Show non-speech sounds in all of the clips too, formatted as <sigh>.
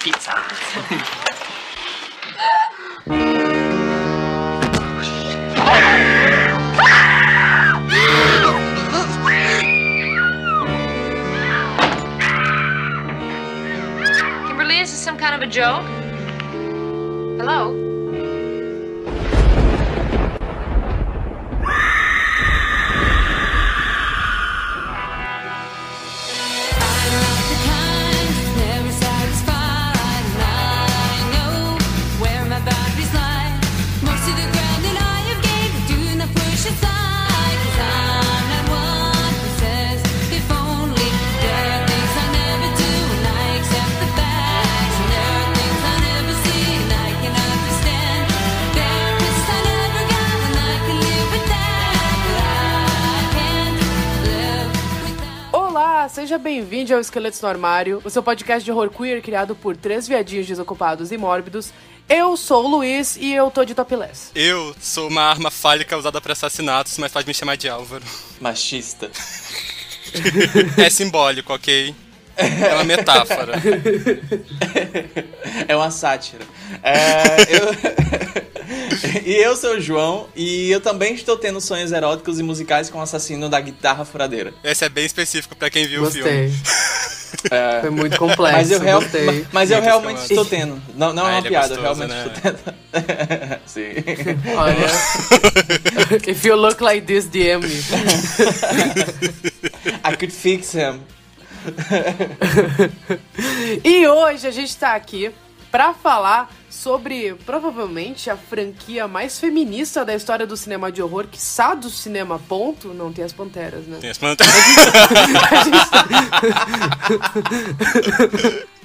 Pizza. Kimberly, is this some kind of a joke? Hello? Seja bem-vindo ao Esqueletos no Armário, o seu podcast de horror queer criado por três viadinhos desocupados e mórbidos. Eu sou o Luiz e eu tô de topless. Eu sou uma arma fálica usada para assassinatos, mas pode me chamar de Álvaro. Machista. <laughs> É simbólico, ok? É uma metáfora. <laughs> É uma sátira. É, eu... <laughs> e eu sou o João e eu também estou tendo sonhos eróticos e musicais com o assassino da guitarra furadeira. Esse é bem específico pra quem viu o Gostei. filme. É, Foi muito complexo. mas eu, real... mas- mas eu realmente estou tendo. Não, não Ah, é uma ele é piada, eu gostoso, realmente né? estou tendo. <laughs> Sim. Olha. If you look like this, DM me. I could fix him. <laughs> E hoje a gente tá aqui pra falar sobre provavelmente a franquia mais feminista da história do cinema de horror, que sabe do cinema, ponto. Não tem as panteras, né? Tem esse planta- <laughs> <laughs>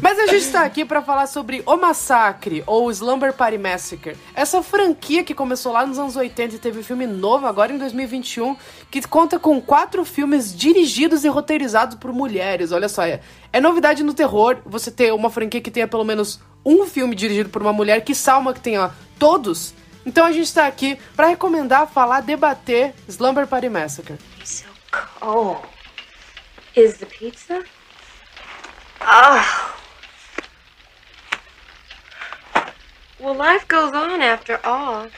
Mas a gente tá aqui pra falar sobre O Massacre, ou Slumber Party Massacre. Essa franquia que começou lá nos anos 80 e teve filme novo agora em 2021, que conta com quatro filmes dirigidos e roteirizados por mulheres. Olha só, é, é novidade no terror você ter uma franquia que tenha pelo menos um filme dirigido por uma mulher, que salma que tenha todos. Então a gente tá aqui pra recomendar, falar, debater Slumber Party Massacre. So cold. Is the pizza? Oh. Well, life goes on after all.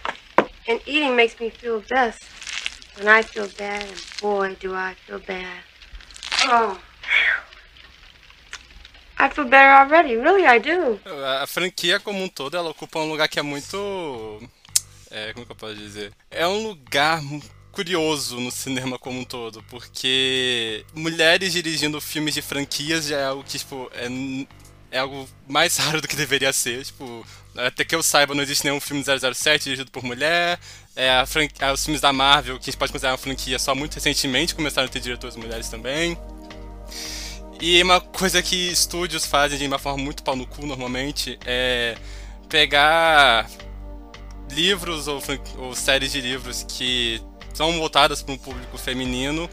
And eating makes me feel best. When I feel bad, and boy, do I feel bad. Oh. I feel better already. Really, I do. A franquia como um todo, ela ocupa um lugar que é muito... É, como que eu posso dizer? É um lugar curioso no cinema como um todo, porque mulheres dirigindo filmes de franquias já é algo que, tipo, é, é algo mais <laughs> raro do que deveria ser, tipo... Até que eu saiba, não existe nenhum filme 007 dirigido por mulher. É, é, os filmes da Marvel, que a gente pode considerar uma franquia, só muito recentemente começaram a ter diretores mulheres também. E uma coisa que estúdios fazem de uma forma muito pau no cu normalmente é pegar livros ou, ou séries de livros que são voltadas para um público feminino.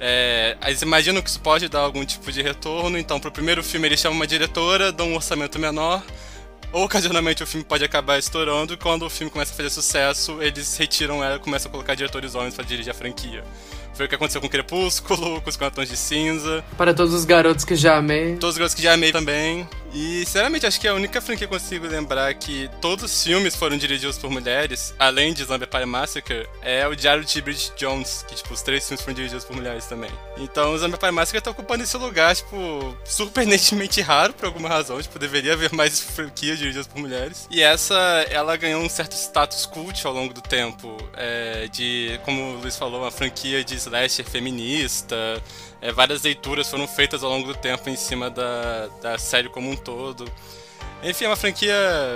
É, eles imaginam que isso pode dar algum tipo de retorno, então para o primeiro filme eles chamam uma diretora, dão um orçamento menor, ou ocasionalmente o filme pode acabar estourando e quando o filme começa a fazer sucesso, eles retiram ela e começam a colocar diretores homens para dirigir a franquia. Foi o que aconteceu com Crepúsculo, com os Cantões de Cinza, Para todos os garotos que já amei. todos os garotos que já amei também. E, sinceramente, acho que é a única franquia que eu consigo lembrar que todos os filmes foram dirigidos por mulheres, além de Zombie Party Massacre, é o Diário de Bridget Jones, que, tipo, os três filmes foram dirigidos por mulheres também. Então, Zombie Party Massacre tá ocupando esse lugar, tipo, surpreendentemente <laughs> raro por alguma razão. Tipo, deveria haver mais franquias dirigidas por mulheres. E essa, ela ganhou um certo status cult ao longo do tempo, é, de, como o Luiz falou, uma franquia de slasher feminista, é, várias leituras foram feitas ao longo do tempo em cima da, da série como um todo. Enfim, é uma franquia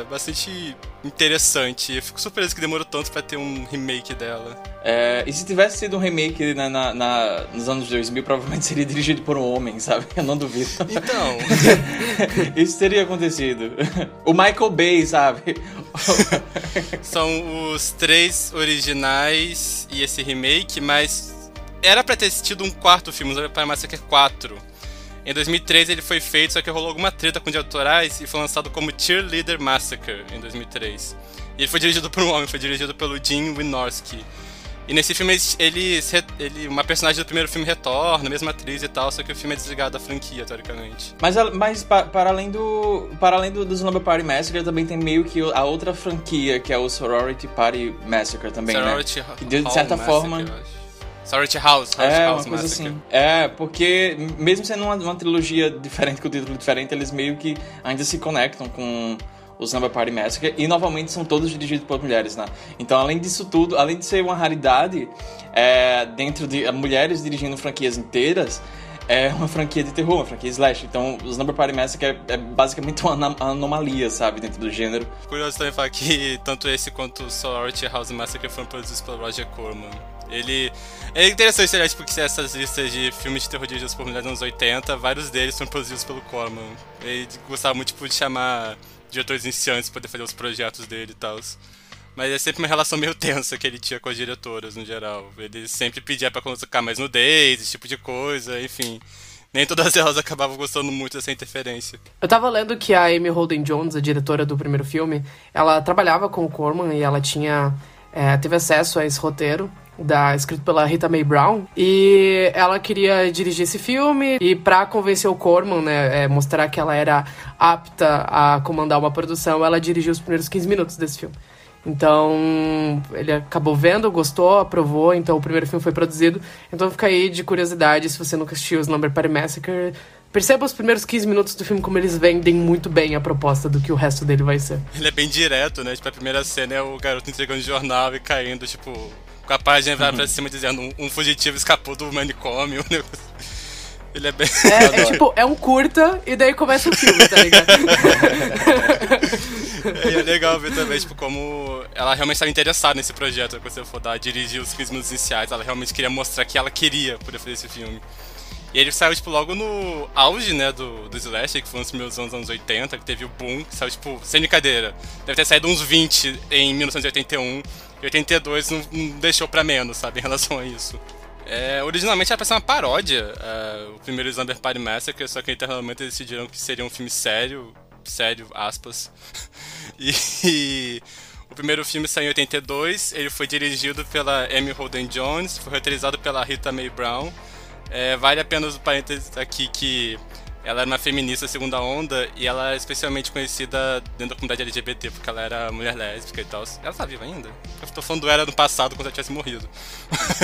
bastante interessante. Eu fico surpreso que demorou tanto pra ter um remake dela. É, e se tivesse sido um remake na, na- na- nos anos 2000, provavelmente seria dirigido por um homem, sabe? <laughs> Eu não duvido. Então, <laughs> Isso teria acontecido. O Michael Bay, sabe? são os três originais e esse remake, mas era pra ter tido um quarto filme, Zombie Party Massacre 4. Em 2003 ele foi feito, só que rolou alguma treta com direitos autorais e foi lançado como Cheerleader Massacre em 2003. E ele foi dirigido por um homem, foi dirigido pelo Jim Wynorski. E nesse filme ele, ele, uma personagem do primeiro filme retorna, a mesma atriz e tal, só que o filme é desligado da franquia, teoricamente. Mas, mas para além do para além do, do Slumber Party Massacre, também tem meio que a outra franquia, que é o Sorority Party Massacre também, Sorority né? Que de certa Hall forma... Sorority House, House é, House uma coisa Massacre. assim. É, porque mesmo sendo uma, uma trilogia diferente, com título diferente, eles meio que ainda se conectam com o Slumber Party Massacre, e novamente são todos dirigidos por mulheres, né? Então, além disso tudo, além de ser uma raridade é, dentro de uh, mulheres dirigindo franquias inteiras, é uma franquia de terror, uma franquia slash. Então, o Slumber Party Massacre é, é basicamente uma anomalia, sabe, dentro do gênero. Curioso também falar que tanto esse quanto o Sorority House Massacre foram produzidos pelo Roger Corman. Ele. É interessante, né, tipo, que essas listas de filmes de terror dirigidos por mulheres nos anos 80, vários deles foram produzidos pelo Corman. Ele gostava muito tipo, de chamar diretores iniciantes para poder fazer os projetos dele e tal. Mas é sempre uma relação meio tensa que ele tinha com as diretoras, no geral. Ele sempre pedia pra colocar mais nudez, esse tipo de coisa, enfim. Nem todas elas acabavam gostando muito dessa interferência. Eu tava lendo que a Amy Holden Jones, a diretora do primeiro filme, ela trabalhava com o Corman e ela tinha... É, teve acesso a esse roteiro da, escrito pela Rita Mae Brown. E ela queria dirigir esse filme e para convencer o Corman, né, é, mostrar que ela era apta a comandar uma produção, ela dirigiu os primeiros 15 minutos desse filme. Então, ele acabou vendo, gostou, aprovou, então o primeiro filme foi produzido. Então fica aí de curiosidade, se você nunca assistiu Slumber Party Massacre, perceba os primeiros 15 minutos do filme como eles vendem muito bem a proposta do que o resto dele vai ser. Ele é bem direto, né? Tipo, a primeira cena é o garoto entregando jornal e caindo, tipo, com a página vai pra cima dizendo um, um fugitivo escapou do manicômio. <laughs> Ele é bem. É, é, <laughs> tipo, é um curta e daí começa o filme, tá ligado? <laughs> e é legal ver também, tipo, como ela realmente estava interessada nesse projeto, quando você for dar, dirigir os 15 minutos iniciais, ela realmente queria mostrar que ela queria poder fazer esse filme. E ele saiu, tipo, logo no auge, né, do, do Slash, que foi nos meus anos, anos 80, que teve o boom, que saiu, tipo, sem brincadeira. Deve ter saído uns 20 em 1981, e 82 não, não deixou pra menos, sabe, em relação a isso. É, originalmente era pra ser uma paródia, uh, o primeiro Slumber Party Massacre, só que internamente eles decidiram que seria um filme sério, sério, aspas. <laughs> e, e, o primeiro filme saiu em 82, ele foi dirigido pela Amy Holden Jones, foi roteirizado pela Rita Mae Brown. É, vale a pena os parênteses aqui que ela era uma feminista segunda onda e ela é especialmente conhecida dentro da comunidade LGBT porque ela era mulher lésbica e tal. Ela tá viva ainda? Eu tô falando era no passado quando ela tivesse morrido.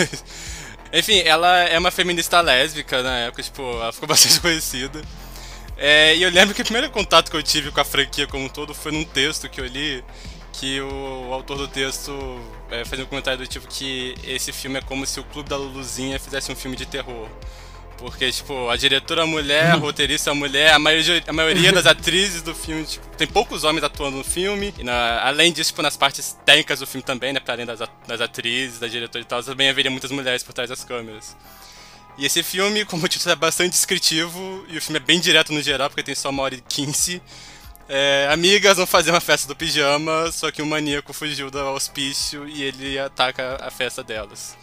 <laughs> Enfim, ela é uma feminista lésbica na época, tipo, ela ficou <laughs> bastante conhecida. É, e eu lembro que o primeiro contato que eu tive com a franquia como um todo foi num texto que eu li, que o, autor do texto é, fazia um comentário do tipo que esse filme é como se o Clube da Luluzinha fizesse um filme de terror. Porque, tipo, a diretora mulher, a roteirista mulher, a maioria, a maioria das atrizes do filme, tipo, tem poucos homens atuando no filme. E na, além disso, tipo, nas partes técnicas do filme também, né? Pra além das, das atrizes, da diretora e tal, também haveria muitas mulheres por trás das câmeras. E esse filme, como o título é bastante descritivo, e o filme é bem direto no geral, porque tem só uma hora e quinze. É, amigas vão fazer uma festa do pijama, só que um maníaco fugiu do hospício e ele ataca a festa delas.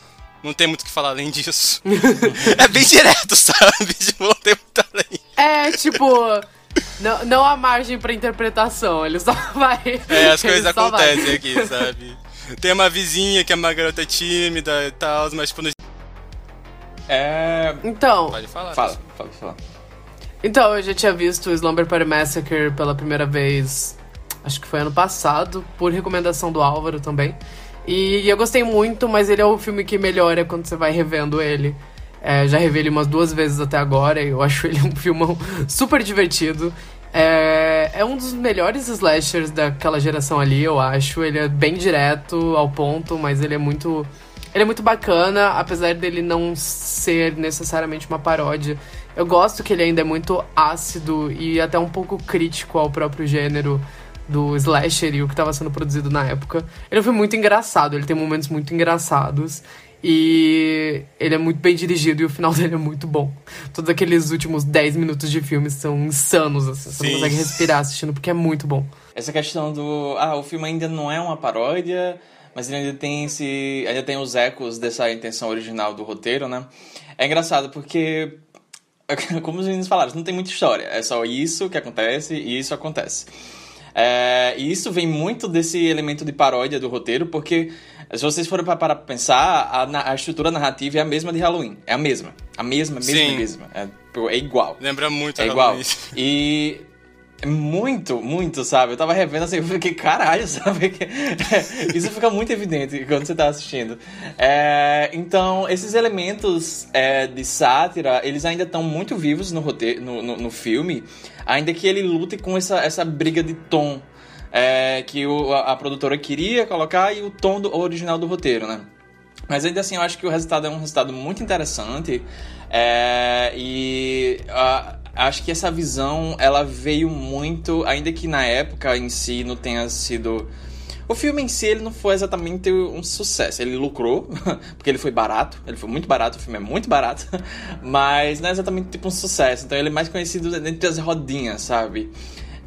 Não tem muito o que falar além disso. <laughs> é bem direto, sabe? <laughs> Tipo, não tem muito além. É, tipo. Não, não há margem pra interpretação, ele só <laughs> vai. É, as coisas acontecem vai. aqui, sabe? Tem uma vizinha que é uma garota tímida e tal, mas tipo. É. Então. Pode falar. Fala, fala, fala. Então, eu já tinha visto Slumber Party Massacre pela primeira vez, acho que foi ano passado, por recomendação do Álvaro também. E eu gostei muito, mas ele é o filme que melhora quando você vai revendo ele. É, já revi ele umas duas vezes até agora, e eu <laughs> acho ele um filmão super divertido. É, é um dos melhores slashers daquela geração ali, eu acho. Ele é bem direto, ao ponto, mas ele é muito. Ele é muito bacana, apesar dele não ser necessariamente uma paródia. Eu gosto que ele ainda é muito ácido e até um pouco crítico ao próprio gênero do slasher e o que estava sendo produzido na época. Ele foi muito engraçado, ele tem momentos muito engraçados. E ele é muito bem dirigido e o final <laughs> dele é muito bom. Todos aqueles últimos 10 minutos de filme são insanos, assim. Você não consegue respirar assistindo porque é muito bom. Essa questão do. Ah, o filme ainda não é uma paródia, mas ele ainda tem esse. ainda tem os ecos dessa intenção original do roteiro, né? É engraçado porque. <laughs> Como os meninos falaram, não tem muita história. É só isso que acontece e isso acontece. É, e isso vem muito desse elemento de paródia do roteiro, porque se vocês forem para pra pensar, a, a, estrutura narrativa é a mesma de Halloween. É a mesma. A mesma, mesma, Sim. mesma. É, é igual. Lembra muito é igual. E muito, muito, sabe? Eu tava revendo assim, eu fiquei, caralho, <laughs> sabe? <laughs> Isso fica muito evidente quando você tá assistindo. É, então, esses elementos é, de sátira, eles ainda estão muito vivos no, roteiro, no, no, no, filme, ainda que ele lute com essa, essa briga de tom é, que o, a, a, produtora queria colocar e o tom do, original do roteiro, né? Mas ainda assim, eu acho que o resultado é um resultado muito interessante. É, e acho que essa visão ela veio muito, ainda que na época em si não tenha sido o filme em si ele não foi exatamente um sucesso. Ele lucrou, <laughs> porque ele foi barato, ele foi muito barato, o filme é muito barato, <laughs> mas não é exatamente tipo um sucesso. Então ele é mais conhecido entre as rodinhas, sabe?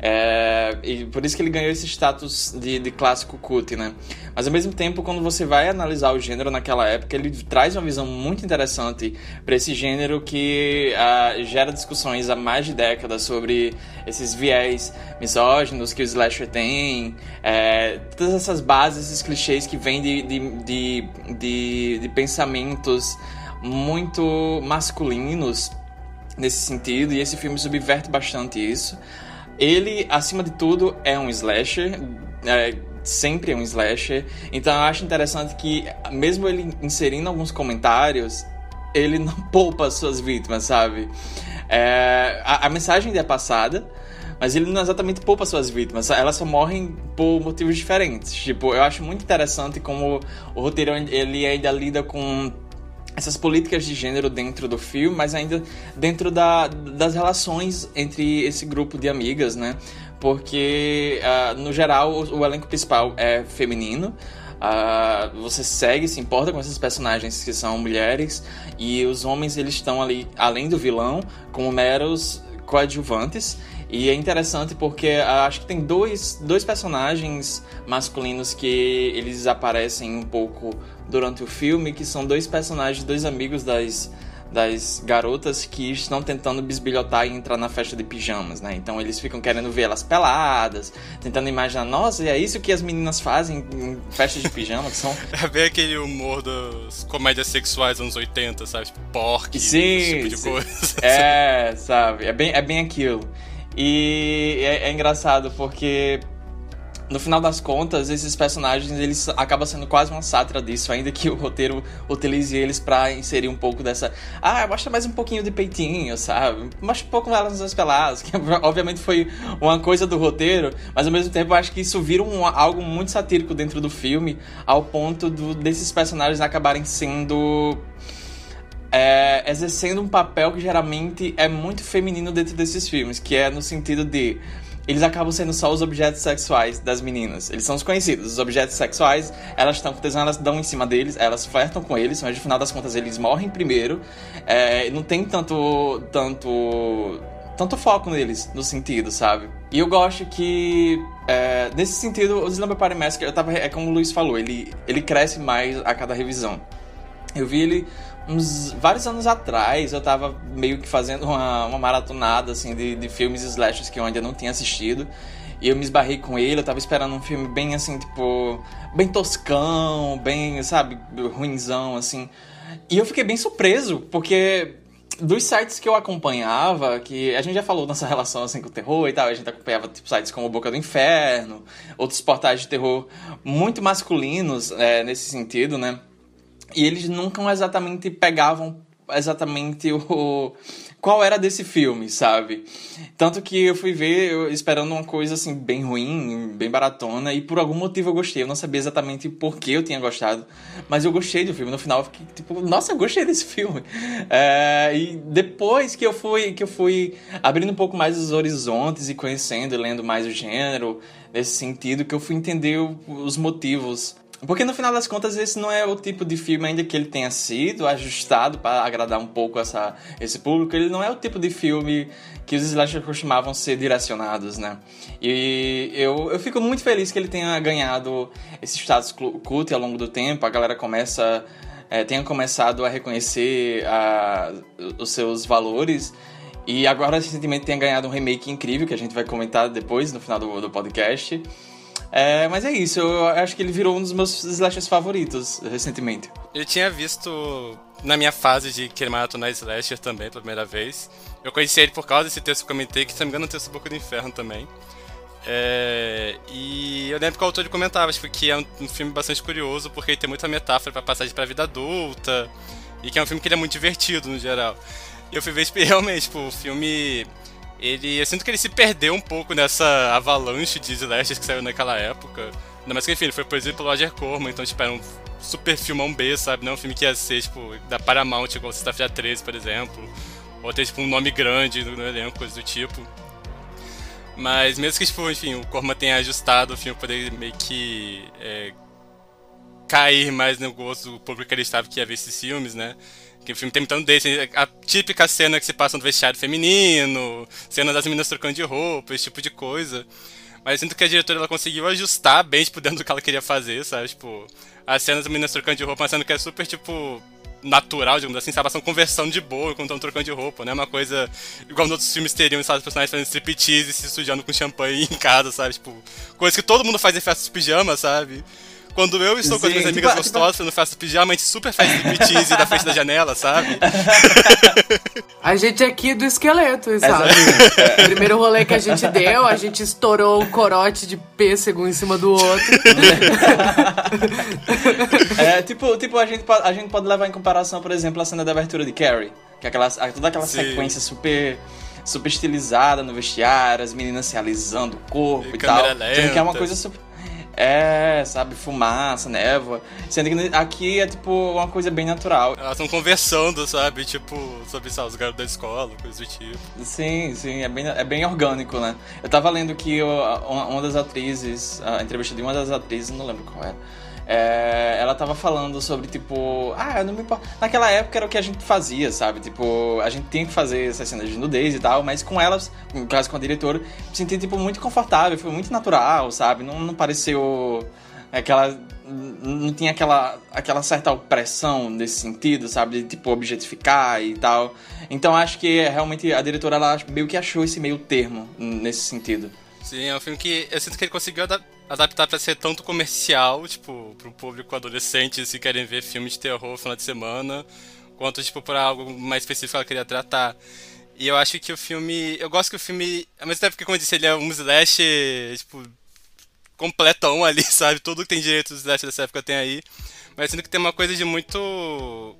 É, e por isso que ele ganhou esse status de, de clássico cult, né? Mas ao mesmo tempo, quando você vai analisar o gênero naquela época, ele traz uma visão muito interessante para esse gênero que uh, gera discussões há mais de décadas sobre esses viés misóginos que o slasher tem, é, todas essas bases, esses clichês que vêm de, de, de, de pensamentos muito masculinos nesse sentido, e esse filme subverte bastante isso. Ele, acima de tudo, é um slasher. É, sempre é um slasher. Então eu acho interessante que, mesmo ele inserindo alguns comentários, ele não <laughs> poupa suas vítimas, sabe? É, a, a, mensagem é passada, mas ele não exatamente poupa suas vítimas. Elas só morrem por motivos diferentes. Tipo, eu acho muito interessante como o roteiro ele ainda lida com essas políticas de gênero dentro do filme, mas ainda dentro da, das relações entre esse grupo de amigas, né? Porque, uh, no geral, o, o, elenco principal é feminino. Uh, você segue, se importa com esses personagens que são mulheres e os homens eles estão ali, além do vilão, como meros coadjuvantes. E é interessante porque uh, acho que tem dois, dois personagens masculinos que eles aparecem um pouco durante o filme, que são dois personagens, dois amigos das, das garotas que estão tentando bisbilhotar e entrar na festa de pijamas, né? Então eles ficam querendo ver elas peladas, tentando imaginar, nossa, é isso que as meninas fazem em festas de pijama, que são... <laughs> É bem aquele humor das comédias sexuais anos 80, sabe? Tipo, pork, sim, esse tipo de sim. coisa. É, sabe? É bem, é bem aquilo. E é, é engraçado porque no final das contas, esses personagens eles acabam sendo quase uma sátira disso, ainda que o roteiro utilize eles para inserir um pouco dessa. Ah, mostra mais um pouquinho de peitinho, sabe? Mostra um pouco elas nas peladas, que <laughs> obviamente foi uma coisa do roteiro, mas ao mesmo tempo eu acho que isso vira um, algo muito satírico dentro do filme, ao ponto do, desses personagens acabarem sendo. É, exercendo um papel que geralmente é muito feminino dentro desses filmes, que é no sentido de eles acabam sendo só os objetos sexuais das meninas. Eles são os conhecidos. Os objetos sexuais, elas estão com elas dão em cima deles, elas flertam com eles, mas no final das contas eles morrem primeiro. É, não tem tanto. tanto. tanto foco neles, no sentido, sabe? E eu gosto que. É, nesse sentido, o Slumber Party Massacre, eu tava, é como o Luiz falou, ele, ele cresce mais a cada revisão. Eu vi ele uns vários anos atrás eu tava meio que fazendo uma, uma maratonada assim de, de filmes slashers que eu ainda não tinha assistido e eu me esbarrei com ele, eu tava esperando um filme bem assim, tipo, bem toscão, bem, sabe, ruinzão assim. E eu fiquei bem surpreso, porque dos sites que eu acompanhava, que a gente já falou nessa relação assim com o terror e tal, a gente acompanhava tipo, sites como Boca do Inferno, outros portais de terror muito masculinos é, nesse sentido, né? E eles nunca exatamente pegavam exatamente o qual era desse filme, sabe? Tanto que eu fui ver eu, esperando uma coisa assim bem ruim, bem baratona e por algum motivo eu gostei. Eu não sabia exatamente por que eu tinha gostado, mas eu gostei do filme. No final eu fiquei tipo, nossa, eu gostei desse filme. É, e depois que eu fui que eu fui abrindo um pouco mais os horizontes e conhecendo, e lendo mais o gênero nesse sentido que eu fui entender os motivos porque no final das contas esse não é o tipo de filme ainda que ele tenha sido ajustado para agradar um pouco essa, esse público, ele não é o tipo de filme que os slashers costumavam ser direcionados, né? E eu, eu fico muito feliz que ele tenha ganhado esse status cult ao longo do tempo, a galera começa é, tenha começado a reconhecer a, os seus valores E agora, recentemente, tem ganhado um remake incrível, que a gente vai comentar depois, no final do, do podcast. É, mas é isso, eu acho que ele virou um dos meus slashers favoritos recentemente. Eu tinha visto na minha fase de querer maratonar slasher também, pela primeira vez. Eu conheci ele por causa desse texto que eu comentei, que se não me engano é um texto Boca do Inferno também. É, e eu lembro que o autor comentava tipo, que é um, filme bastante curioso, porque tem muita metáfora para passagem pra vida adulta, e que é um filme que é muito divertido no geral. E eu fui ver tipo, <laughs> realmente, tipo, o filme. Ele. Eu sinto que ele se perdeu um pouco nessa avalanche de slashers que saiu naquela época. Ainda mais que, enfim, ele foi produzido pelo Roger Corman, então, tipo, era um super filmão B, sabe? Não é um filme que ia ser, tipo, da Paramount, igual Sexta-feira 13, por exemplo. Ou ter, tipo, um nome grande no, no elenco, coisa do tipo. Mas mesmo que, tipo, enfim, o Corman tenha ajustado o filme pra poder meio que é, cair mais no gosto do público que ele estava que ia ver esses filmes, né? Que o filme tem tanto desse, a típica cena que se passa no vestiário feminino, cena das meninas trocando de roupa, esse tipo de coisa. Mas sinto que a diretora ela conseguiu ajustar bem, tipo, dentro do que ela queria fazer, sabe? Tipo, as cenas das meninas trocando de roupa, uma cena que é super, tipo, natural, digamos assim, sabe? Elas estão conversando de boa quando estão trocando de roupa, né? Uma coisa igual nos outros filmes teriam, sabe? Os personagens fazendo striptease e se sujando com champanhe <laughs> em casa, sabe? Tipo, coisa que todo mundo faz em festa de pijama, sabe? Quando eu estou com as minhas amigas tipo, gostosas tipo... fazendo festa pijama, a gente super faz striptease da frente da janela, sabe? <laughs> A gente é aqui do esqueleto, sabe? É. Primeiro rolê que a gente deu, a gente estourou o corote de pêssego em cima do outro. É, tipo, tipo a, gente, a gente pode levar em comparação, por exemplo, a cena da abertura de Carrie. Que é aquela, toda aquela Sim. sequência super super estilizada no vestiário, as meninas se alisando o corpo e, e tal. Lenta. Que é uma coisa super. É, sabe, fumaça, névoa. Sendo que aqui é tipo uma coisa bem natural. Elas estão conversando, sabe? Tipo, sobre sabe, os garotos da escola, coisa do tipo. Sim, sim, é bem, é bem orgânico, né? Eu tava lendo que uma, uma das atrizes, a entrevista de uma das atrizes, não lembro qual era é, ela tava falando sobre, tipo, ah, eu não me importo. Naquela época era o que a gente fazia, sabe? Tipo, a gente tinha que fazer essas cenas de nudez e tal, mas com elas, no caso com a diretora, me senti, tipo, muito confortável, foi muito natural, sabe? Não, não pareceu aquela. Não tinha aquela, aquela certa opressão nesse sentido, sabe? De, tipo, objetificar e tal. Então acho que realmente a diretora, ela meio que achou esse meio termo nesse sentido. Sim, é um filme que eu sinto que ele conseguiu adaptar para ser tanto comercial, tipo, pro público adolescente se querem ver filmes de terror no final de semana, quanto, tipo, para algo mais específico que ela queria tratar. E eu acho que o filme. Eu gosto que o filme. Ao mesmo tempo que, como eu disse, ele é um slash, tipo, completão ali, <laughs> sabe? Tudo que tem direito dos slash dessa época tem aí. Mas sinto que tem uma coisa de muito.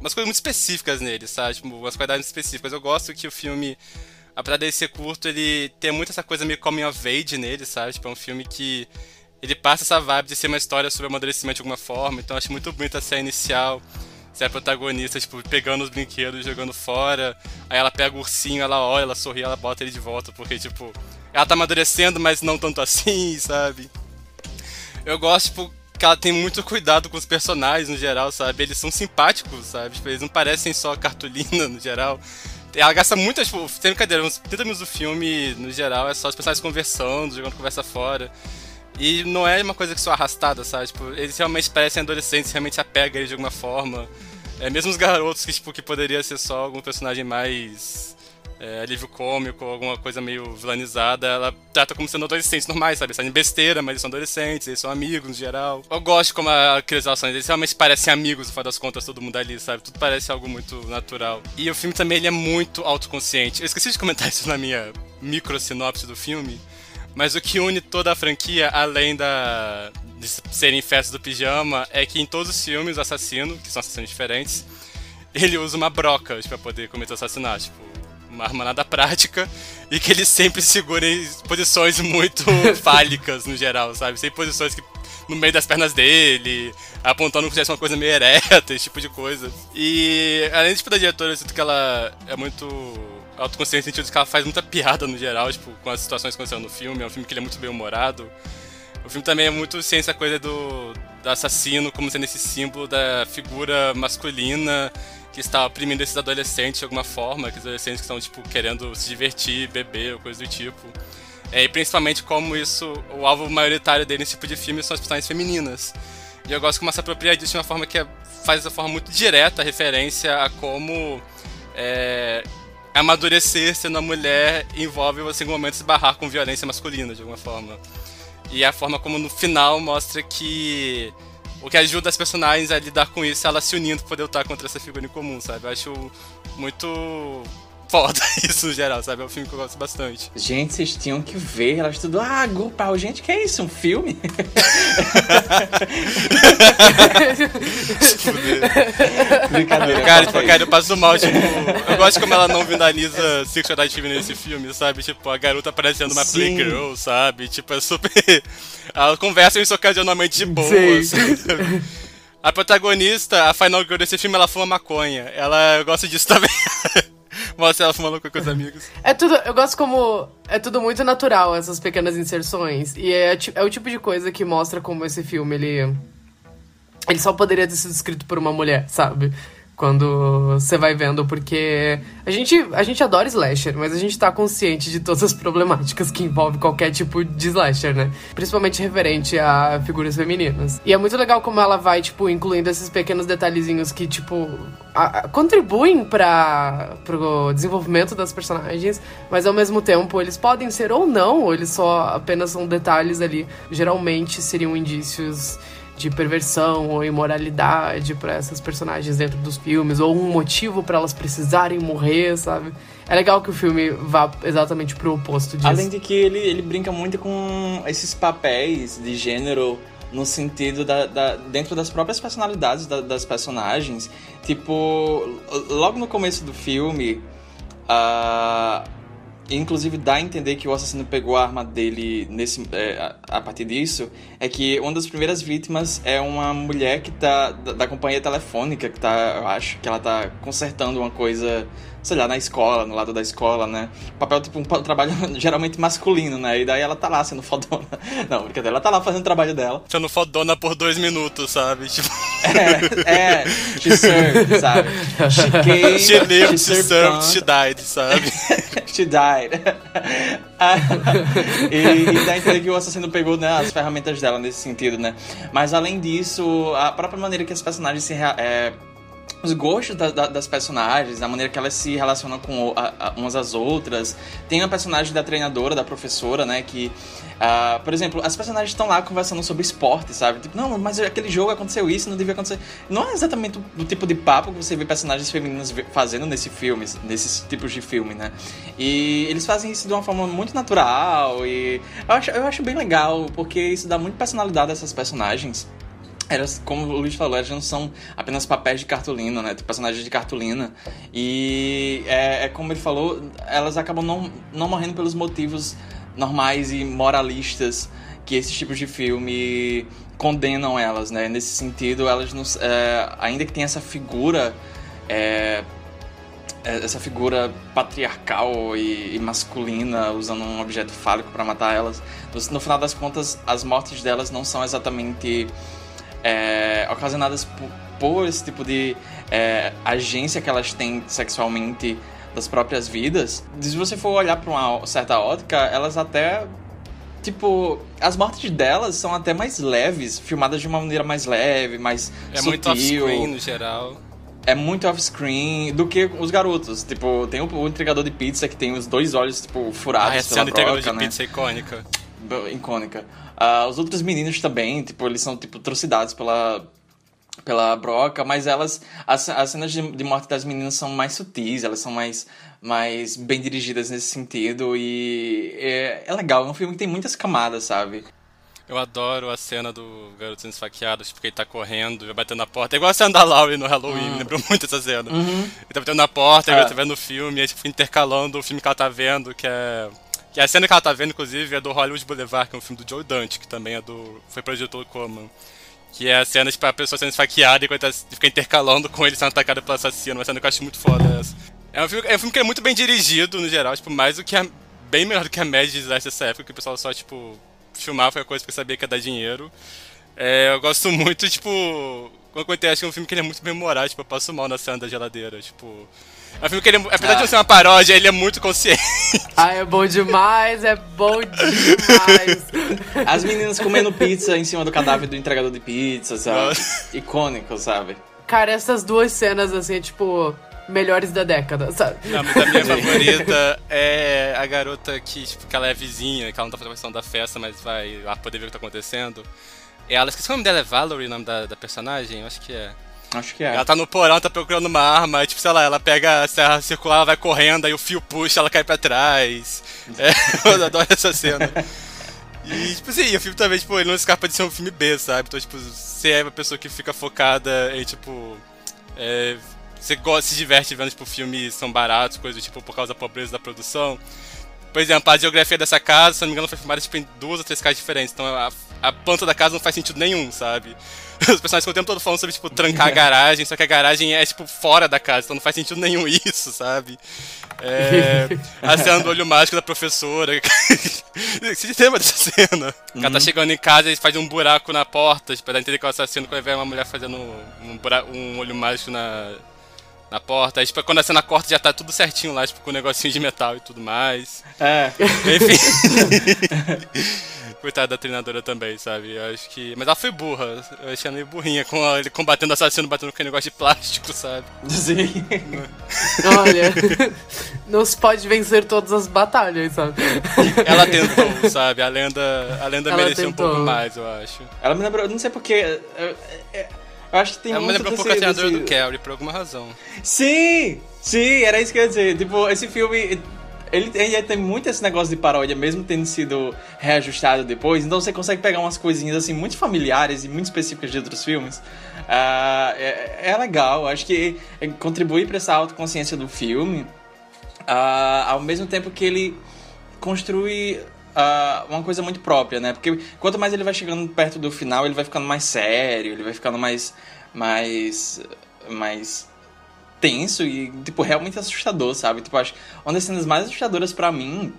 Umas coisas muito específicas nele, sabe? Tipo, umas qualidades específicas. Eu gosto que o filme apesar dele ser curto, ele tem muito essa coisa meio coming of age nele, sabe? Tipo, é um filme que ele passa essa vibe de ser uma história sobre amadurecimento de alguma forma, então acho muito bonita a cena inicial. Se a protagonista, tipo, pegando os brinquedos, jogando fora. Aí ela pega o ursinho, ela olha, ela sorri, ela bota ele de volta, porque, tipo, ela tá amadurecendo, mas não tanto <laughs> assim, sabe? Eu gosto, tipo, que ela tem muito cuidado com os personagens no geral, sabe? Eles são simpáticos, sabe? Tipo, eles não parecem só cartolina <laughs> no geral. Ela gasta muito, tipo, sem brincadeira, uns 30 minutos do filme, no geral, é só os personagens conversando, jogando conversa fora. E não é uma coisa que só arrastada, sabe? Tipo, eles realmente parecem adolescentes, realmente se apegam a eles de alguma forma. É, mesmo os garotos que, tipo, que poderia ser só algum personagem mais é, alívio cômico, alguma coisa meio vilanizada, ela trata como sendo adolescentes normais, sabe? Fazem besteira, mas eles são adolescentes, eles são amigos no geral. Eu gosto como aquelas relações, eles realmente parecem amigos, no final das contas, todo mundo ali, sabe? Tudo parece algo muito natural. E o filme também ele é muito autoconsciente. Eu esqueci de comentar <laughs> isso na minha micro sinopse do filme, mas o que une toda a franquia, além da de serem festas do pijama, é que em todos os filmes o assassino, que são assassinos diferentes, ele usa uma broca para poder cometer o assassinato. Tipo, uma arma nada prática e que ele sempre segura em posições <laughs> muito fálicas no geral, sabe? Sem posições que no meio das pernas dele, apontando como se fosse uma coisa meio ereta, esse tipo de coisa. E além tipo, da diretora, eu sinto que ela é muito autoconsciente no sentido de que ela faz muita piada no geral, tipo, com as situações que aconteceram no filme. É um filme que ele é muito bem humorado. O filme também é muito ciência coisa do, do assassino como sendo esse símbolo da figura masculina que está oprimindo esses adolescentes de alguma forma, aqueles adolescentes que estão, tipo, querendo se divertir, beber ou coisa do tipo. É, e principalmente como isso, o alvo maioritário dele nesse tipo de filme são as personagens femininas. E eu gosto como essa apropria disso de uma forma que é, faz de forma muito direta a referência a como é, amadurecer sendo a mulher envolve você em momentos se barrar com violência masculina, de alguma forma. E a forma como no final mostra que o que ajuda as personagens a lidar com isso é ela se unindo pra poder lutar contra essa figura em comum, sabe? Eu acho muito foda <laughs> isso no geral, sabe? É um filme que eu gosto bastante. Gente, vocês tinham que ver. Elas tudo, ah, grupal. Gente, que é isso? Um filme? <laughs> Brincadeira. Cara, tipo, cara, eu passo mal, tipo. Eu gosto como ela não finaliza sexualidade feminina nesse filme, sabe? Tipo, a garota parecendo uma Sim. playgirl, sabe? Tipo, é super. <laughs> Elas conversam isso ocasionalmente de boa, Sim. sabe? A protagonista, a final girl desse filme, ela fuma maconha. Ela eu gosto disso também. Mostra ela fumando com os amigos. É tudo, eu gosto como é tudo muito natural essas pequenas inserções e é, é o tipo de coisa que mostra como esse filme ele ele só poderia ter sido escrito por uma mulher, sabe? Quando você vai vendo, porque a gente, a gente adora slasher, mas a gente tá consciente de todas as problemáticas que envolve qualquer tipo de slasher, né? Principalmente referente a figuras femininas. E é muito legal como ela vai, tipo, incluindo esses pequenos detalhezinhos que, tipo, a- a- contribuem para pro desenvolvimento das personagens, mas ao mesmo tempo eles podem ser ou não, ou eles só apenas são detalhes ali. Geralmente seriam indícios de perversão ou imoralidade pra essas personagens dentro dos filmes, ou um motivo pra elas precisarem morrer, sabe? É legal que o filme vá exatamente pro oposto disso. Além de que ele, ele brinca muito com esses papéis de gênero no sentido da, da- dentro das próprias personalidades da- das personagens. Tipo, logo no começo do filme, inclusive dá a entender que o assassino pegou a arma dele nesse, é, a, a partir disso, é que uma das primeiras vítimas é uma mulher que tá da, da companhia telefônica, que tá, eu acho que ela tá consertando uma coisa, sei lá, na escola, no lado da escola, né? Papel, tipo, um trabalho <laughs> geralmente masculino, né? E daí ela tá lá sendo fodona. <laughs> Não, brincadeira, ela tá lá fazendo o trabalho dela. Sendo fodona por dois minutos, sabe? Tipo, É, é, she served, sabe? She <laughs> came, she lived, she served served, she died, sabe? She died. E, e dá a entender que o assassino pegou né, as ferramentas dela nesse sentido, né? Mas além disso, a própria maneira que as personagens se. é, os gostos da- da- das personagens, a maneira que elas se relacionam com a- a- umas às outras. Tem a personagem da treinadora, da professora, né? Que, ah, por exemplo, as personagens estão lá conversando sobre esporte, sabe? Tipo, não, mas aquele jogo aconteceu isso, não devia acontecer. Não é exatamente o, o tipo de papo que você vê personagens femininas fazendo nesse filme, nesses tipos de filme, né? E eles fazem isso de uma forma muito natural e eu acho, eu acho bem legal, porque isso dá muito personalidade a essas personagens. Elas, como o Luiz falou, elas não são apenas papéis de cartolina, né? Personagens de cartolina. E é, é como ele falou, elas acabam não, não morrendo pelos motivos normais e moralistas que esses tipos de filme condenam elas, né? Nesse sentido, elas não, é, ainda que tenha essa figura é, essa figura patriarcal e, e masculina usando um objeto fálico para matar elas. No final das contas, as mortes delas não são exatamente é, ocasionadas por, por esse tipo de é, agência que elas têm sexualmente das próprias vidas. Se você for olhar para uma certa ótica, elas até Tipo, as mortes delas são até mais leves, filmadas de uma maneira mais leve, mais É sutil muito off-screen no geral. é muito off-screen do que os garotos. Tipo, tem o, entregador de pizza que tem os dois olhos, tipo, furados Ah, essa pela do entregador de né? pizza é icônica. Icônica. Ah, os outros meninos também, tipo, eles são, tipo, atrocidades pela, pela broca, mas elas... As, as cenas de, de morte das meninas são mais sutis, elas são mais, mais bem dirigidas nesse sentido e é, é legal. É um filme que tem muitas camadas, sabe? Eu adoro a cena do garoto sendo esfaqueado, tipo, que ele tá correndo, vai batendo na porta. É igual a cena da Laurie no Halloween, me lembrou muito essa cena. Ele tá batendo na porta, ele Ah. tá vendo o filme, aí tipo, intercalando o filme que ela tá vendo, que é. Que a cena que ela tá vendo, inclusive, é do Hollywood Boulevard, que é um filme do Joe Dante, que também é do. foi produzido pelo Coleman. Que é a cena, tipo, a pessoa sendo esfaqueada e quando ela fica intercalando com ele sendo atacada pelo assassino. Uma cena que eu acho muito foda essa. É um filme, é um filme que é muito bem dirigido, no geral, tipo, mais do que a. Bem melhor do que a média de desastre dessa época, que o pessoal só, tipo, filmar foi a coisa porque sabia que ia dar dinheiro. É, eu gosto muito, tipo. Quando acontece, acho que é um filme que ele é muito memorado, tipo, eu passo mal na cena da geladeira, tipo. É um filme que ele, é- apesar de Ah. não ser uma paródia, ele é muito consciente. <laughs> Ah, é bom demais, é bom demais. <laughs> As meninas comendo pizza em cima do cadáver do entregador de pizza, sabe? Nossa. Icônico, sabe? Cara, essas duas cenas, assim, é tipo. melhores da década, sabe? Não, mas a minha <laughs> favorita é a garota que, tipo, que ela é vizinha, que ela não tá fazendo questão da festa, mas vai lá poder ver o que tá acontecendo. Ela, esqueci o nome dela, é Valerie, o nome da, da personagem? Eu acho que é. Acho que é. Ela tá no porão, tá procurando uma arma, tipo, sei lá, ela pega a serra circular, ela vai correndo, aí o fio puxa, ela cai pra trás. É, <laughs> eu adoro essa cena. E, tipo assim, o filme também, tipo, ele não escapa de ser um filme B, sabe? Então, tipo, você é uma pessoa que fica focada em, tipo. É, você gosta, se diverte vendo, tipo, filmes são baratos, coisas tipo, por causa da pobreza da produção. Por exemplo, a geografia dessa casa, se não me engano, foi filmada tipo, em duas ou três casas diferentes. Então a, a planta da casa não faz sentido nenhum, sabe? <laughs> Os personagens ficam o tempo todo falando sobre, tipo, trancar a garagem, só que a garagem é, tipo, fora da casa, então não faz sentido nenhum <laughs> isso, sabe? É, a cena do olho mágico da professora. <laughs> Você lembra dessa cena? Uhum. Ela tá chegando em casa e faz um buraco na porta, tipo, entender que é o assassino, quando vê uma mulher fazendo um, buraco, um olho mágico na, na porta. Aí, tipo, quando a cena corta já tá tudo certinho lá, tipo, com o um negocinho de metal e tudo mais. É. Enfim. Coitada da treinadora também, sabe? Eu acho que. Mas ela foi burra. Eu achei ela meio burrinha com ele combatendo o assassino, batendo com aquele negócio de plástico, sabe? Sim. <laughs> Olha. <laughs> não se pode vencer todas as batalhas, sabe? Ela tentou, sabe? A lenda, a lenda mereceu um pouco mais, eu acho. Ela me lembrou, não sei porquê. Eu acho que tem Ela me lembrou um pouco a treinadora desse... do Carrie, por alguma razão. Sim! Sim, era isso que eu ia dizer. Tipo, esse filme. Ele, ele tem muito esse negócio de paródia, mesmo tendo sido reajustado depois. Então você consegue pegar umas coisinhas assim muito familiares e muito específicas de outros filmes. Uh, é, é, legal, acho que contribui para essa autoconsciência do filme. Uh, ao mesmo tempo que ele construi uh, uma coisa muito própria, né? Porque quanto mais ele vai chegando perto do final, ele vai ficando mais sério, ele vai ficando mais. mais. mais tenso e, tipo, realmente assustador, sabe? Tipo, acho uma das cenas mais assustadoras para mim.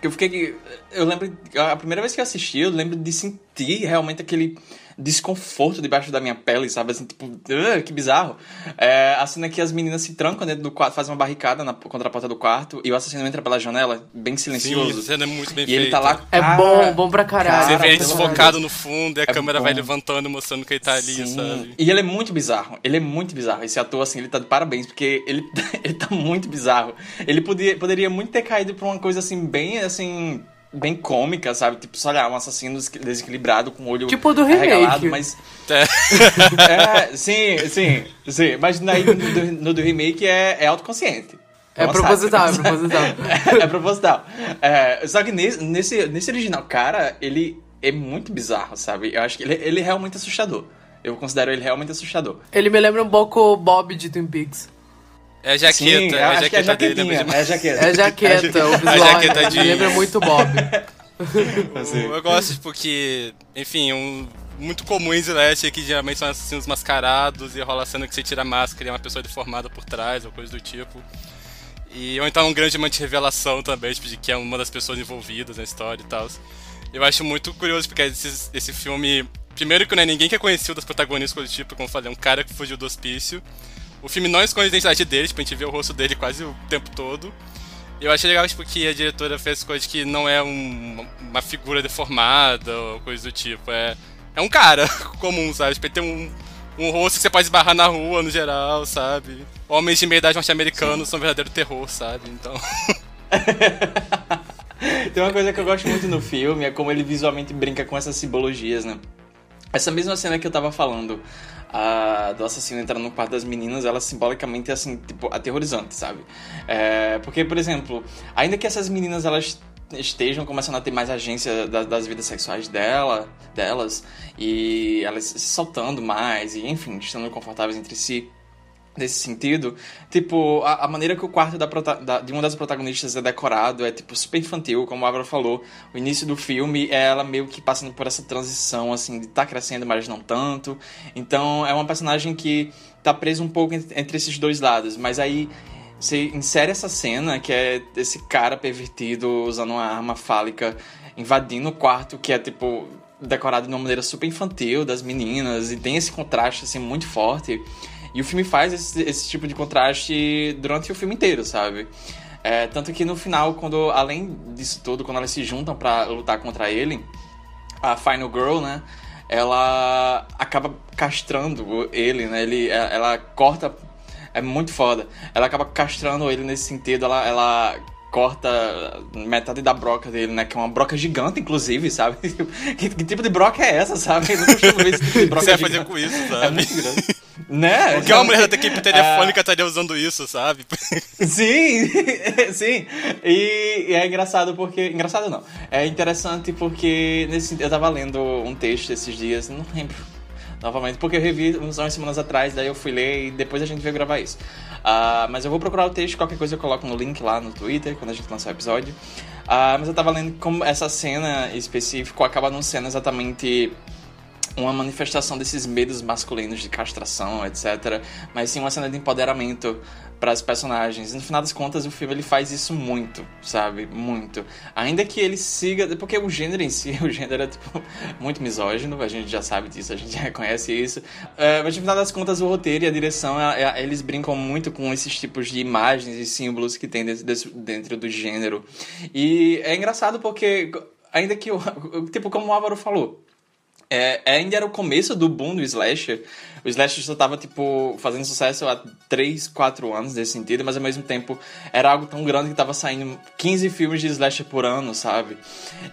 Que eu fiquei. Eu lembro. A primeira vez que eu assisti, eu lembro de sentir realmente aquele desconforto debaixo da minha pele, sabe? Assim, tipo, uh, que bizarro. É, a cena que as meninas se trancam dentro do quarto, fazem uma barricada na, contra a porta do quarto e o assassino entra pela janela, bem silencioso. Sim, cena é muito bem E ele tá lá. É bom, bom pra caralho. Você vê ele desfocado no fundo e a é câmera bom. vai levantando, mostrando que ele tá ali, Sim. sabe? E ele é muito bizarro. Ele é muito bizarro. Esse ator, assim, ele tá de parabéns, porque ele, <laughs> ele tá muito bizarro. Ele podia, poderia muito ter caído pra uma coisa assim, bem assim bem cômica, sabe? Tipo, sei lá, um assassino desequilibrado com o olho tipo do remake. mas... É. <laughs> é, sim, sim, sim. Mas no, no do remake é, é autoconsciente. É, é proposital, é proposital. é, <laughs> é proposital. É, só que nesse, nesse, nesse original, cara, ele é muito bizarro, sabe? Eu acho que ele, ele é realmente assustador. Eu considero ele realmente assustador. Ele me lembra um pouco o Bob de Twin Peaks. É a jaqueta, Sim, é a jaqueta é dele. É a jaqueta. É a jaqueta, o visual. A jaqueta de... lembra muito Bob. <laughs> eu gosto, tipo, que, enfim, um, muito comum em Slash que geralmente são assassinos mascarados e rola cena que você tira a máscara e é uma pessoa deformada por trás ou coisa do tipo. E, ou então um grande de revelação também, tipo, de que é uma das pessoas envolvidas na história e tal. Eu acho muito curioso, porque esse, esse filme. Primeiro que não é ninguém que é conhecido das protagonistas, coisa do tipo, como eu falei, é um cara que fugiu do hospício. O filme não esconde a identidade dele, tipo, a gente vê o rosto dele quase o tempo todo. Eu achei legal, tipo, que a diretora fez coisas que não é um, uma figura deformada ou coisa do tipo. É, é um cara <laughs> comum, sabe? Tipo, ele tem um, um rosto que você pode esbarrar na rua, no geral, sabe? Homens de meia idade norte-americanos são um verdadeiro terror, sabe? Então... <laughs> tem uma coisa que eu gosto muito no filme, é como ele visualmente brinca com essas simbologias, né? Essa mesma cena que eu tava falando, a, do assassino entrando no quarto das meninas, ela simbolicamente é assim, tipo, aterrorizante, sabe? É, porque, por exemplo, ainda que essas meninas elas estejam começando a ter mais agência das, das vidas sexuais dela, delas, e elas se soltando mais, e enfim, estando confortáveis entre si, nesse sentido, tipo, a, a, maneira que o quarto da, da, de uma das protagonistas é decorado é, tipo, super infantil, como a Bárbara falou. O início do filme é ela meio que passando por essa transição, assim, de tá crescendo, mas não tanto. Então, é uma personagem que tá presa um pouco entre esses dois lados, mas aí você insere essa cena, que é esse cara pervertido usando uma arma fálica invadindo o quarto, que é, tipo, decorado de uma maneira super infantil das meninas, e tem esse contraste, assim, muito forte. E o filme faz esse, esse tipo de contraste durante o filme inteiro, sabe? É, tanto que no final, quando além disso tudo, quando elas se juntam para lutar contra ele, a Final Girl, né? Ela acaba castrando ele, né? Ele, ela corta É muito foda. Ela acaba castrando ele nesse sentido, ela, ela corta metade da broca dele, né? Que é uma broca gigante, inclusive, sabe? <laughs> que, que, tipo de broca é essa, sabe? Eu não costumo ver esse tipo de broca Você vai fazer com isso, sabe? É muito grande. né? <laughs> Porque uma mulher da equipe telefônica estaria usando isso, sabe? <laughs> Sim, sim. E, e, é engraçado porque. Engraçado não. É interessante porque nesse, eu tava lendo um texto esses dias, não lembro novamente, porque eu revi uns umas semanas atrás, daí eu fui ler e depois a gente veio gravar isso. Uh, mas eu vou procurar o texto, qualquer coisa eu coloco no link lá no Twitter, quando a gente lançar o episódio. Uh, mas eu tava lendo como essa cena específica acaba não sendo exatamente uma manifestação desses medos masculinos de castração, etc. Mas sim uma cena de empoderamento para as personagens. E no final das contas, o filme ele faz isso muito, sabe? Muito. Ainda que ele siga. Porque o gênero em si, <laughs> o gênero é tipo, muito misógino, a gente já sabe disso, a gente já reconhece isso. É, mas no final das contas, o roteiro e a direção, é, é, eles brincam muito com esses tipos de imagens e símbolos que tem dentro, dentro do gênero. E é engraçado porque, ainda que, <laughs> tipo, como o Álvaro falou, é, ainda era o começo do boom do slasher. O slasher só tava, tipo, fazendo sucesso há 3, 4 anos nesse sentido, mas ao mesmo tempo era algo tão grande que tava saindo 15 filmes de slasher por ano, sabe?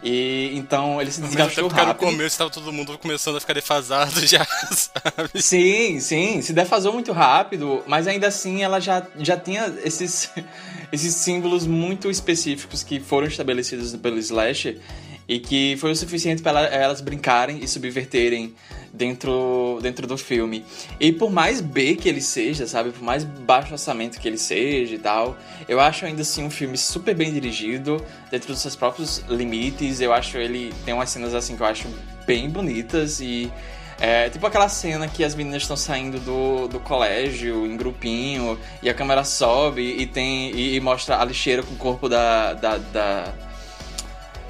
E então ele se desgastou rápido. no começo tava todo mundo começando a ficar defasado <laughs> já, sabe? Sim, sim, se defasou muito rápido, mas ainda assim ela já, já tinha esses, <laughs> esses símbolos muito específicos que foram estabelecidos pelo slasher e que foi o suficiente para elas brincarem e subverterem dentro, dentro do filme. E por mais B que ele seja, sabe? Por mais baixo orçamento que ele seja e tal, eu acho ainda assim um filme super bem dirigido, dentro dos seus próprios limites. Eu acho ele tem umas cenas assim que eu acho bem bonitas e. É, tipo aquela cena que as meninas estão saindo do, do colégio em grupinho e a câmera sobe e tem e, e mostra a lixeira com o corpo da, da, da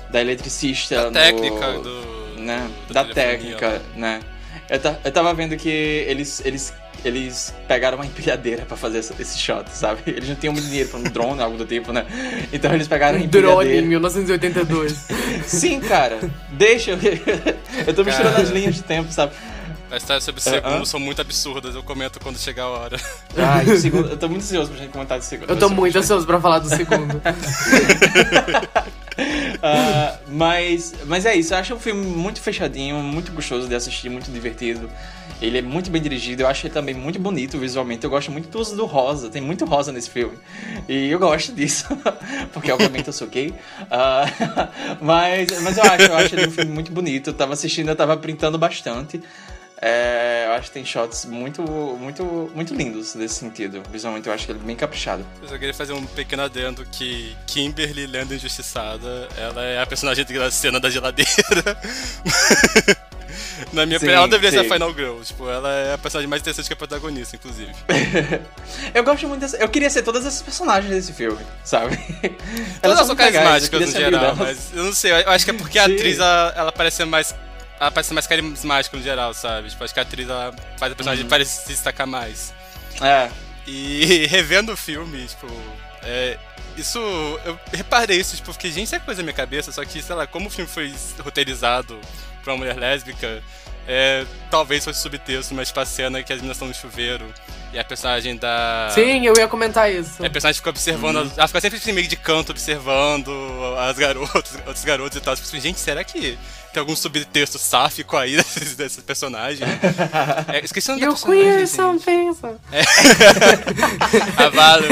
da eletricista. Da técnica no, do, né? do da técnica, né? Eu, eu tava vendo que eles, eles, eles pegaram uma empilhadeira pra fazer esse shot, sabe? <laughs> Eles não tinham dinheiro pra um drone, algo do tipo, né? Então eles pegaram um empilhadeira. Drone em 1982. <laughs> Sim, cara. Deixa eu... eu tô misturando cara. as linhas de tempo, sabe? As histórias sobre o segundo uh -huh. são muito absurdas, eu comento quando chegar a hora. Ah, e <laughs> o segundo, eu tô muito ansioso pra gente comentar do segundo. Eu tô muito ansioso pra falar do segundo. Uh, mas, mas é isso, eu acho um filme muito fechadinho, muito gostoso de assistir, muito divertido. Ele é muito bem dirigido, eu acho ele também muito bonito visualmente. Eu gosto muito do uso do rosa, tem muito rosa nesse filme. E eu gosto disso, <laughs> porque obviamente eu sou gay. Uh, <laughs> mas, mas eu acho, eu acho ele um filme muito bonito. Eu tava assistindo, eu tava printando bastante. É, eu acho que tem shots muito, muito, muito lindos nesse sentido. Visualmente eu acho que ele é bem caprichado. Eu só queria fazer um pequeno adendo que Kimberly, lendo Injustiçada, ela é a personagem da cena da geladeira. <laughs> Na minha opinião, ela deveria sim. ser a Final Girl. Tipo, ela é a personagem mais interessante que a protagonista, inclusive. <laughs> eu gosto muito dessa... Eu queria ser todas essas personagens desse filme, sabe? Todas elas são carismáticas no geral, mas eu não sei. Eu acho que é porque a atriz, ela, ela parece ser mais ela parece mais carismática no geral, sabe? Tipo, acho que a atriz ela faz a personagem uhum. parecer se destacar mais. É. E <laughs> revendo o filme, tipo, é, isso. Eu reparei isso, tipo, porque, gente, isso é coisa na minha cabeça, só que, sei lá, como o filme foi roteirizado pra uma mulher lésbica, é, talvez fosse subtexto, mas tipo a cena que as meninas estão no chuveiro e a personagem da. Sim, eu ia comentar isso. a personagem fica observando. Uhum. Ela fica sempre assim, meio de canto observando as garotas, outros garotos e tal. Tipo, assim, gente, será que tem algum subtexto sáfico aí <laughs> desses, desses personagens? <laughs> É, esqueci o nome you da personagem. Queer something. É. <laughs> Avalo.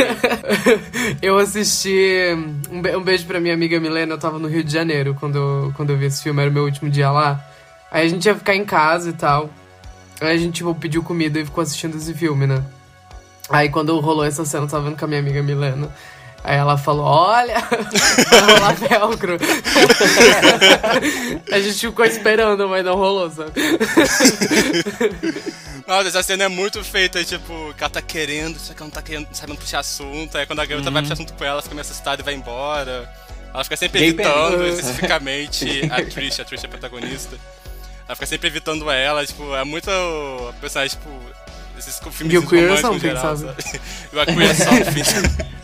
eu assisti. Um, be um beijo pra minha amiga Milena. Eu tava no Rio de Janeiro quando eu, quando eu vi esse filme, era o meu último dia lá. Aí a gente ia ficar em casa e tal. Aí a gente, tipo, pediu comida e ficou assistindo esse filme, né? Aí quando rolou essa cena, eu tava vendo com a minha amiga Milena. Aí ela falou, olha, <laughs> vai rolar velcro. <laughs> a gente ficou esperando, mas não rolou, sabe? <laughs> Nossa, essa cena é muito feita, tipo, que ela tá querendo, só que ela não tá querendo, sabendo puxar assunto. Aí quando a garota uhum. vai puxar assunto com ela, ela fica meio assustada e vai embora. Ela fica sempre Gay evitando especificamente a Trish, a Trish é a protagonista. Ela fica sempre evitando ela, tipo, é muito personagem, tipo, esses filmes e o queer românticos geral, sabe? sabe? e o queer something.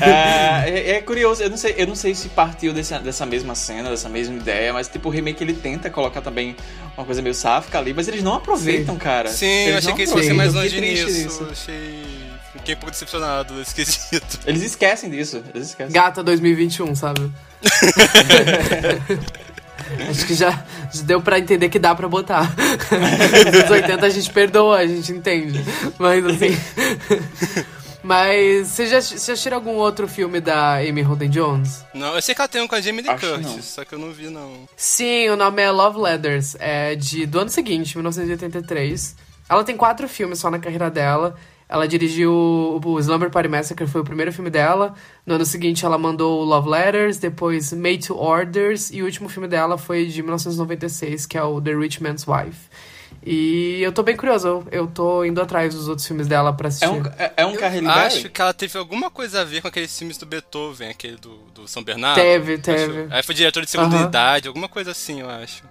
É, é, é curioso, eu não sei, eu não sei se partiu desse, dessa mesma cena, dessa mesma ideia, mas tipo, o remake ele tenta colocar também uma coisa meio sáfica ali, mas eles não aproveitam, Sim. cara. Sim, eles eu achei que eles fossem mais longe nisso. Achei. Fiquei um pouco decepcionado <laughs> nesse quesito. Eles esquecem disso, eles esquecem. Gata 2021, sabe? <laughs> Acho que já, já deu pra entender que dá pra botar. <laughs> Nos anos 80 a gente perdoa, a gente entende. Mas assim. Mas você já, você já assistiu algum outro filme da Amy Holden Jones? Não, eu sei que ela tem um com a Jamie Lee Acho Curtis, não. só que eu não vi, não. Sim, o nome é Love Letters. É de, do ano seguinte, 1983. Ela tem quatro filmes só na carreira dela. Ela dirigiu o, o Slumber Party Massacre, foi o primeiro filme dela. No ano seguinte, ela mandou o Love Letters, depois Made to Orders, e o último filme dela foi de 1996, que é o The Rich Man's Wife. E eu tô bem curioso, eu, tô indo atrás dos outros filmes dela pra assistir. É um, é, é um Eu Carrie acho que ela teve alguma coisa a ver com aqueles filmes do Beethoven, aquele do, do São Bernardo. Teve, acho. teve. Aí foi diretor de segunda Aham. idade, alguma coisa assim, eu acho.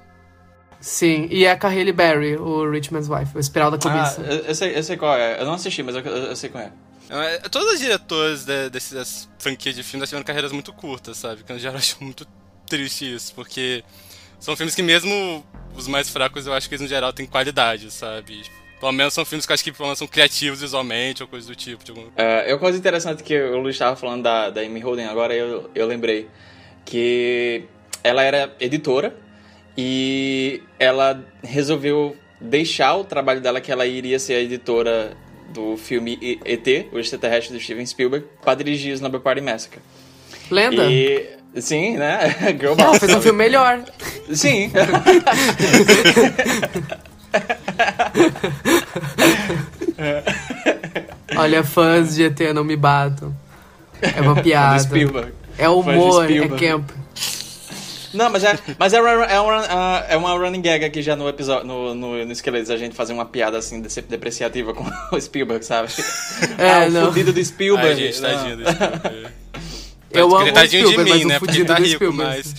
Sim, e é a Hailey Berry, o Rich Man's Wife, o Espiral da Ah, Cobiça. eu, eu sei, eu sei qual é. Eu não assisti, mas eu, eu, eu sei qual é. É, Todos os diretores de, dessas franquias de filmes tiveram carreiras muito curtas, sabe? Que eu já acho muito triste isso, porque são filmes que mesmo os mais fracos eu acho que eles no geral têm qualidade, sabe? Pelo menos são filmes que eu acho que pelo menos são criativos visualmente ou coisa do tipo. Algum... É, uma coisa interessante que o Luiz estava falando da, da Amy Holden, agora eu, eu lembrei que ela era editora e ela resolveu deixar o trabalho dela, que ela iria ser a editora do filme ET, o extraterrestre do Steven Spielberg, para dirigir o Slumber Party Massacre. Lenda? E, sim, né? <laughs> Girl Não, Boss, fez um filme melhor. Sim. <laughs> Olha, fãs de ET não me batam. É uma do piada. Spielberg. É humor, é Spielberg. camp. Não, mas é, mas é, uma, é, uma, ah, é uma running gag aqui já no episódio, no, no, no Esqueletos, a gente fazer uma piada assim, depreciativa com <laughs> o Spielberg, sabe? É, ah, o não. fudido do Spielberg. Ai, gente, Não. tadinho desse filme. Eu amo tadinho de Spielberg, mim, né? Porque tá rico, Spielberg. mas...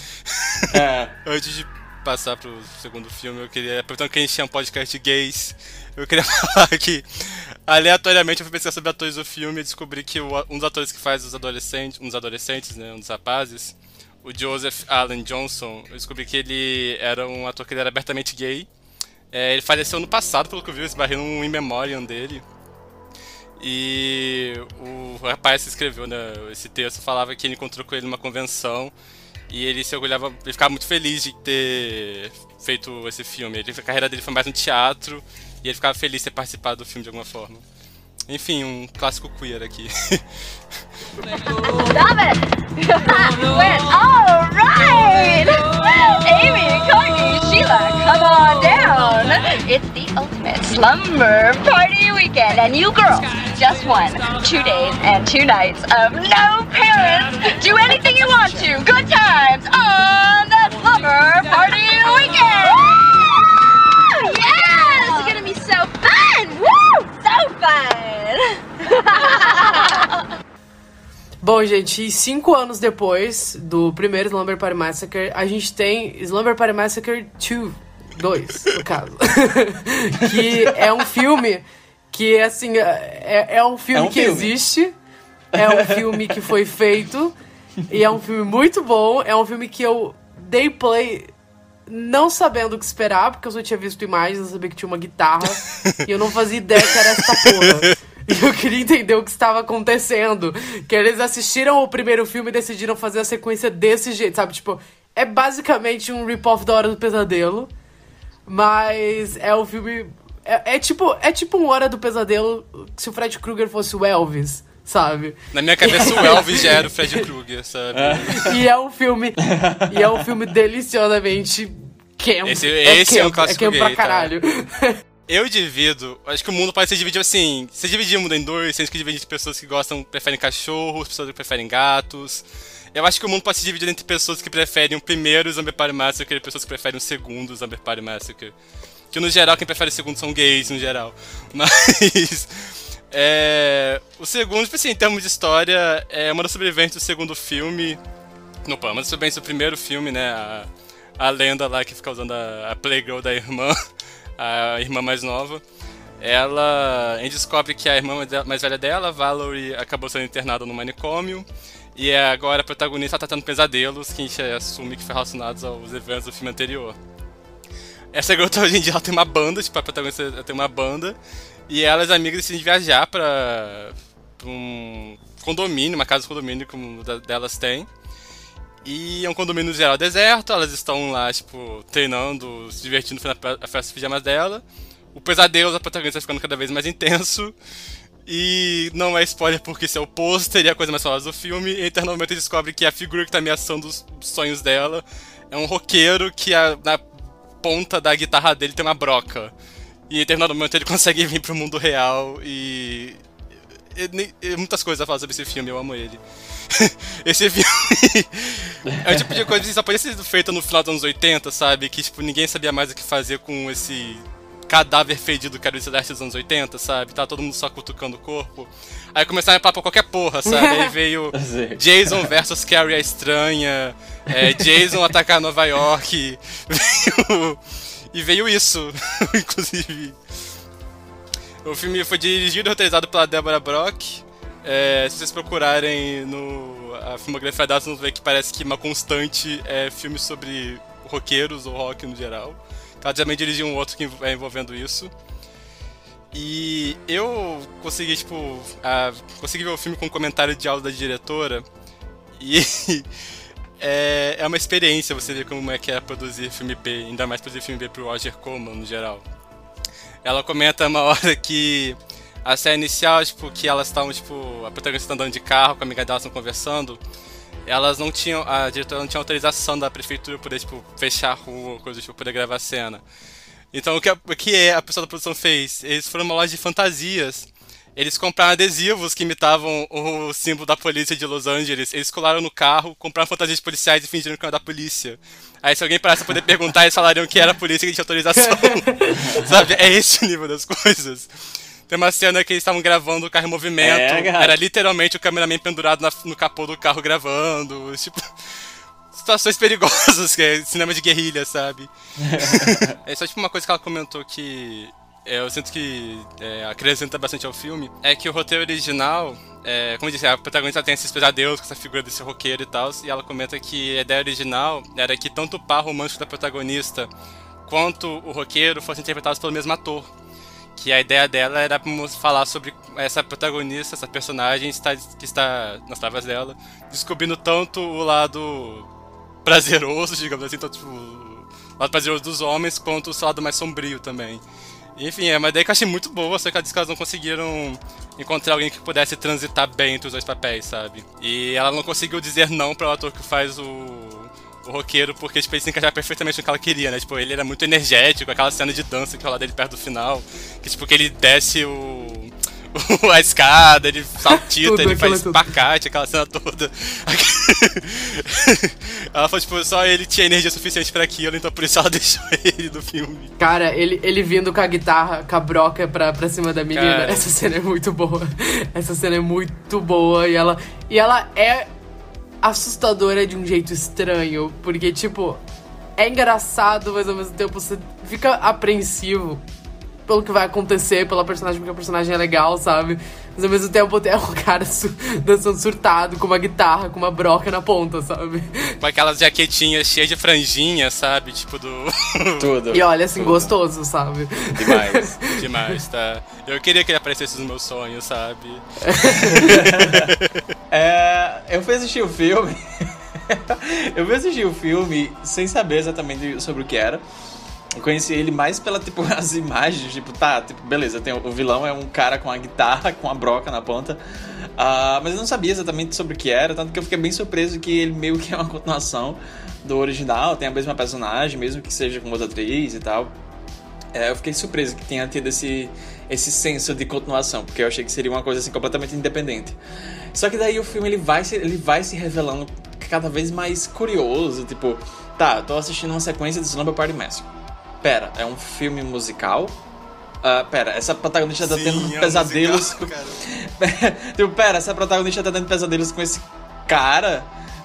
<laughs> É. <laughs> Antes de passar pro segundo filme, eu queria. Aproveitando que a gente tinha um podcast gays, eu queria <laughs> falar que, aleatoriamente, eu fui pesquisar sobre atores do filme e descobri que o- um dos atores que faz os adolescentes, dos adolescentes, né, um dos rapazes, o Joseph Allen Johnson, eu descobri que ele era um ator que era abertamente gay. É, ele faleceu no passado, pelo que eu vi, eu esbarrei num in memoriam dele. E o rapaz que escreveu né, esse texto falava que ele encontrou com ele numa convenção e ele se orgulhava, ele ficava muito feliz de ter feito esse filme. Ele, a carreira dele foi mais no teatro e ele ficava feliz de ter participado do filme de alguma forma. Enfim, um clássico queer aqui. <laughs> Stop it! <laughs> Win! All right! <laughs> Amy, Courtney, Sheila, come on down! It's the ultimate slumber party weekend, and you girls, just one, two days and two nights of no parents. Do anything you want to. Good times on the slumber party weekend! Yes! It's gonna be so fun! Woo! So! <laughs> Bom, gente, cinco anos depois do primeiro Slumber Party Massacre, a gente tem Slumber Party Massacre 2, 2, no caso. <laughs> que é um filme que, assim, é, é um filme É um que filme. existe, é um filme que foi feito, e é um filme muito bom, é um filme que eu dei play não sabendo o que esperar, porque eu só tinha visto imagens, eu sabia que tinha uma guitarra, e eu não fazia ideia que era essa porra. E eu queria entender o que estava acontecendo. Que eles assistiram o primeiro filme e decidiram fazer a sequência desse jeito, sabe? Tipo, é basicamente um rip-off da Hora do Pesadelo. Mas é um filme. É, é tipo, é tipo um Hora do Pesadelo se o Fred Krueger fosse o Elvis, sabe? Na minha cabeça, o Elvis já era o Fred Krueger, sabe? E é um filme. e é um filme deliciosamente camp. Esse- esse é camp, clássico É camp pra gay, tá? caralho. Eu divido, acho que o mundo pode ser dividido assim. Você dividir o mundo em dois, sendo que divide pessoas que gostam, preferem cachorros, pessoas que preferem gatos. Eu acho que o mundo pode ser dividido entre pessoas que preferem o primeiro Zombie Party Massacre e pessoas que preferem o segundo Zombie Party Massacre. Que no geral, quem prefere o segundo são gays, no geral. <laughs> Mas. É, o segundo, tipo assim, em termos de história, é uma das sobreviventes do segundo filme. Não, pô, uma das sobreviventes do primeiro filme, né? A, a lenda lá que fica usando a, a Playgirl da irmã, <laughs> a irmã mais nova. ela, a gente descobre que a irmã mais velha dela, Valerie, acabou sendo internada no manicômio. E é agora a protagonista tá tendo pesadelos que a gente assume que foi relacionados aos eventos do filme anterior. Essa garota hoje em dia ela tem uma banda, tipo, a protagonista tem uma banda. E elas, amigas, decidem viajar pra um condomínio, uma casa de condomínio como delas tem. E é um condomínio geral deserto, elas estão lá, tipo, treinando, se divertindo na festa de pijamas dela. O pesadelo da protagonista ficando cada vez mais intenso. E não é spoiler porque isso é o pôster e a coisa mais famosa do filme. E eternamente descobre que a figura que está ameaçando os sonhos dela é um roqueiro que a, na ponta da guitarra dele tem uma broca. E em determinado momento ele consegue vir pro mundo real e. e, e muitas coisas a falar sobre esse filme, eu amo ele. <laughs> esse filme é o tipo de coisa que só podia ser feita no final dos anos 80, sabe? Que tipo, ninguém sabia mais o que fazer com esse cadáver fedido que era o Celeste dos anos 80, sabe? Tava todo mundo só cutucando o corpo. Aí começaram a pra qualquer porra, sabe? Aí veio <laughs> Jason versus Carrie a Estranha, é, Jason atacar Nova York, <laughs> veio... e veio isso, <laughs> inclusive. O filme foi dirigido e roteirizado pela Deborah Brock, é, se vocês procurarem no a filmografia dela, vocês vão ver que parece que uma constante é filmes sobre roqueiros ou rock no geral. Ela também dirigiu um outro que é envolvendo isso. E eu consegui, tipo, a, consegui ver o filme com um comentário de áudio da diretora. E <laughs> é, é uma experiência você ver como é que é produzir filme B, ainda mais produzir filme B pro Roger Corman no geral. Ela comenta uma <laughs> hora que a cena inicial, tipo, que elas estavam, tipo, a protagonista andando de carro, com a amiga dela estão conversando, elas não tinham, a diretora não tinha autorização da prefeitura para poder, tipo, fechar a rua, coisa tipo, poder gravar a cena. Então, o que, a, o que é a pessoa da produção fez? Eles foram uma loja de fantasias, eles compraram adesivos que imitavam o símbolo da polícia de Los Angeles. Eles colaram no carro, compraram fantasias policiais e fingiram que era da polícia. Aí se alguém parasse pra poder perguntar, eles falariam que era a polícia que tinha autorização. <laughs> Sabe? É esse o nível das coisas. Tem uma cena que eles estavam gravando o carro em movimento. É, era literalmente o cameraman pendurado na, no capô do carro gravando. <laughs> Tipo. Situações perigosas, que é cinema de guerrilha, sabe? <laughs> é só tipo uma coisa que ela comentou que é, eu sinto que é, acrescenta bastante ao filme, é que o roteiro original, é, como eu disse, a protagonista tem esses pesadelos com essa figura desse roqueiro e tal, e ela comenta que a ideia original era que tanto o par romântico da protagonista quanto o roqueiro fossem interpretados pelo mesmo ator que a ideia dela era falar sobre essa protagonista, essa personagem que está nas travas dela, descobrindo tanto o lado prazeroso, <laughs> digamos assim, tanto o lado prazeroso dos homens, quanto o lado mais sombrio também. Enfim, é uma ideia que eu achei muito boa, só que elas não conseguiram encontrar alguém que pudesse transitar bem entre os dois papéis, sabe? E ela não conseguiu dizer não para o ator que faz o o roqueiro, porque tipo, ele se encaixava perfeitamente no que ela queria, né? Tipo, ele era muito energético, aquela cena de dança que rola dele perto do final, que tipo, que ele desce o. <laughs> a escada, ele saltita, ele faz espacate, aquela cena toda. <laughs> ela falou, tipo, só ele tinha energia suficiente para aquilo, então por isso ela <laughs> deixou ele no filme. Cara, ele, ele vindo com a guitarra, com a broca pra, pra cima da menina, Cara. essa cena é muito boa. Essa cena é muito boa e ela, e ela é assustadora de um jeito estranho. Porque, tipo, é engraçado, mas ao mesmo tempo você fica apreensivo pelo que vai acontecer, pela personagem, porque a personagem é legal, sabe? Mas ao mesmo tempo tem um <laughs> cara su dançando surtado, com uma guitarra, com uma broca na ponta, sabe? Com aquelas jaquetinhas cheias de franjinha, sabe? Tipo do. <laughs> Tudo. E olha assim, tudo. gostoso, sabe? Demais, <laughs> demais, tá? Eu queria que ele aparecesse nos meus sonhos, sabe? é, eu fui assistir o filme. eu fui assistir o filme sem saber exatamente sobre o que era. Eu conheci ele mais pela, tipo, <laughs> as imagens, tipo, tá, tipo, beleza, tem, o vilão é um cara com a guitarra, com a broca na ponta. Uh, mas eu não sabia exatamente sobre o que era, tanto que eu fiquei bem surpreso que ele meio que é uma continuação do original, tem a mesma personagem, mesmo que seja com outra atriz e tal. É, eu fiquei surpreso que tenha tido esse, esse senso de continuação, porque eu achei que seria uma coisa assim completamente independente. Só que daí o filme ele vai se, ele vai se revelando cada vez mais curioso, tipo, tá, tô assistindo uma sequência de Slumber Party Massacre pera, é um filme musical? Uh, pera, essa protagonista tá tendo é um pesadelos. Musical, com... <laughs> tipo, pera, essa protagonista tá tendo pesadelos com esse cara.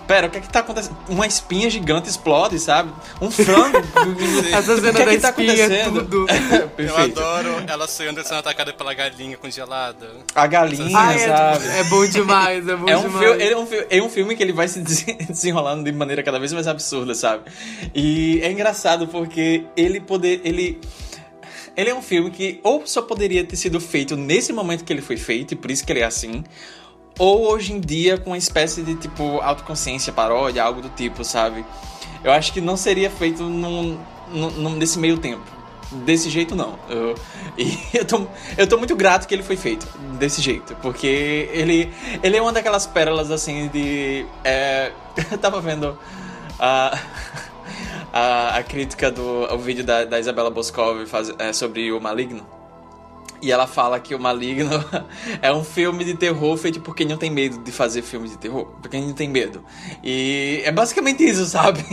Pera, o que é que tá acontecendo? Uma espinha gigante explode, sabe? Um frango. <laughs> Essa cena o que é que tá espinha, acontecendo? tudo. <laughs> Eu Perfeito. adoro ela sonhando sendo atacada pela galinha congelada. A galinha, Ah, é, sabe? é bom demais, é bom É um, demais. filme, é, um, é um filme que ele vai se desen- <laughs> desenrolando de maneira cada vez mais absurda, sabe? E é engraçado porque ele poder. Ele, ele é um filme que ou só poderia ter sido feito nesse momento que ele foi feito, e por isso que ele é assim, ou hoje em dia com uma espécie de tipo autoconsciência, paródia, algo do tipo, sabe? Eu acho que não seria feito num, num, nesse meio tempo. Desse jeito, não. Eu, e <laughs> eu tô, eu tô muito grato que ele foi feito desse jeito, porque ele, ele é uma daquelas pérolas assim de. é, <laughs> eu tava vendo a, <laughs> a, a crítica do o vídeo da, da Isabela Boscov faz- é, sobre o Maligno. E ela fala que o Maligno <laughs> é um filme de terror feito por quem não tem medo de fazer filme de terror. Por quem não tem medo. E é basicamente isso, <laughs> sabe?